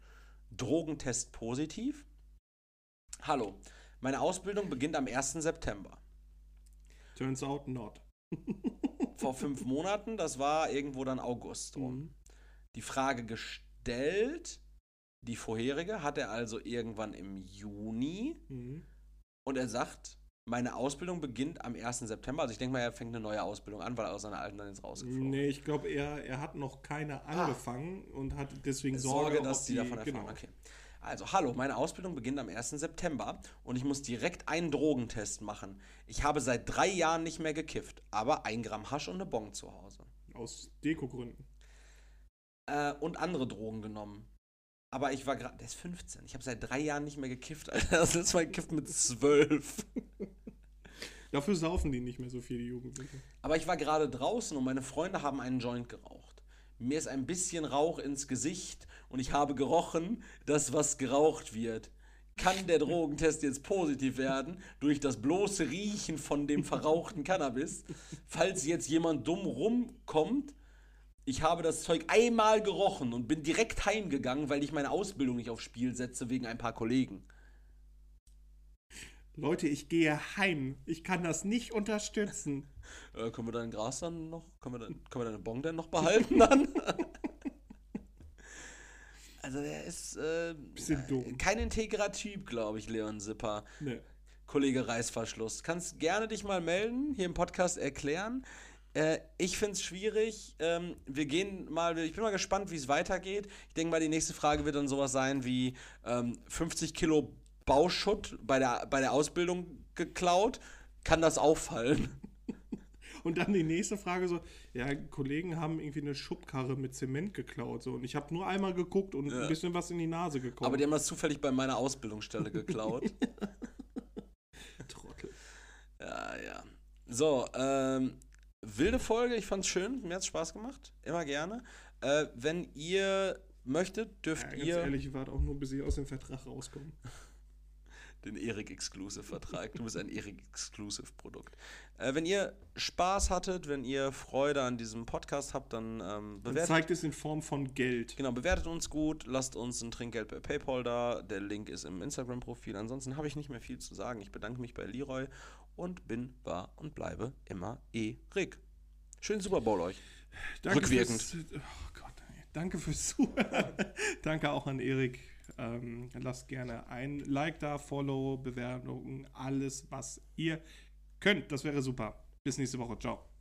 Drogentest positiv. Hallo, meine Ausbildung beginnt am 1. September. Turns out not. Vor fünf Monaten, das war irgendwo dann August rum. Mhm. Die Frage gestellt, die vorherige, hat er also irgendwann im Juni Mhm. und er sagt, meine Ausbildung beginnt am 1. September. Also ich denke mal, er fängt eine neue Ausbildung an, weil er aus seiner alten dann jetzt rausgeflogen Nee, ich glaube, er, er hat noch keine angefangen und hat deswegen Sorge, Sorge, dass ob die davon erfahren. Genau. Okay. Also, hallo, meine Ausbildung beginnt am 1. September und ich muss direkt einen Drogentest machen. Ich habe seit drei Jahren nicht mehr gekifft, aber ein Gramm Hasch und eine Bon zu Hause. Aus Dekogründen. Äh, und andere Drogen genommen. Aber ich war gerade, der ist 15. Ich habe seit drei Jahren nicht mehr gekifft, Alter. Das letzte Mal gekifft mit 12. Dafür saufen die nicht mehr so viel, die Jugendlichen. Aber ich war gerade draußen und meine Freunde haben einen Joint geraucht. Mir ist ein bisschen Rauch ins Gesicht und ich habe gerochen, dass was geraucht wird. Kann der Drogentest jetzt positiv werden durch das bloße Riechen von dem verrauchten Cannabis? Falls jetzt jemand dumm rumkommt, ich habe das Zeug einmal gerochen und bin direkt heimgegangen, weil ich meine Ausbildung nicht aufs Spiel setze wegen ein paar Kollegen. Leute, ich gehe heim. Ich kann das nicht unterstützen. Äh, können wir dein Gras dann noch, können wir, dann, können wir deine Bon denn noch behalten dann? also der ist äh, Bisschen dumm. kein integrer Typ, glaube ich, Leon Sipper. Nee. Kollege Reißverschluss. Kannst gerne dich mal melden, hier im Podcast erklären. Äh, ich finde es schwierig. Ähm, wir gehen mal, ich bin mal gespannt, wie es weitergeht. Ich denke mal, die nächste Frage wird dann sowas sein wie ähm, 50 Kilo Bauschutt bei der, bei der Ausbildung geklaut. Kann das auffallen? Und dann die nächste Frage so, ja, Kollegen haben irgendwie eine Schubkarre mit Zement geklaut. So. Und ich habe nur einmal geguckt und ein bisschen was in die Nase gekommen. Aber die haben das zufällig bei meiner Ausbildungsstelle geklaut. Trottel. ja, ja. So, ähm, wilde Folge, ich fand's schön, mir hat's Spaß gemacht, immer gerne. Äh, wenn ihr möchtet, dürft Ja, ganz ihr ehrlich, ich warte auch nur, bis sie aus dem Vertrag rauskommen. Den Erik Exclusive Vertrag. Du bist ein Erik Exclusive Produkt. Äh, wenn ihr Spaß hattet, wenn ihr Freude an diesem Podcast habt, dann ähm, Dann bewertet zeigt es in Form von Geld. Genau, bewertet uns gut, lasst uns ein Trinkgeld bei PayPal da. Der Link ist im Instagram-Profil. Ansonsten habe ich nicht mehr viel zu sagen. Ich bedanke mich bei Leroy und bin, war und bleibe immer Erik. Schönen Super Bowl euch. Danke Rückwirkend. Fürs, oh Gott. Danke fürs Zuhören. Danke auch an Erik. Ähm, lasst gerne ein Like da, Follow, Bewertungen, alles, was ihr könnt. Das wäre super. Bis nächste Woche. Ciao.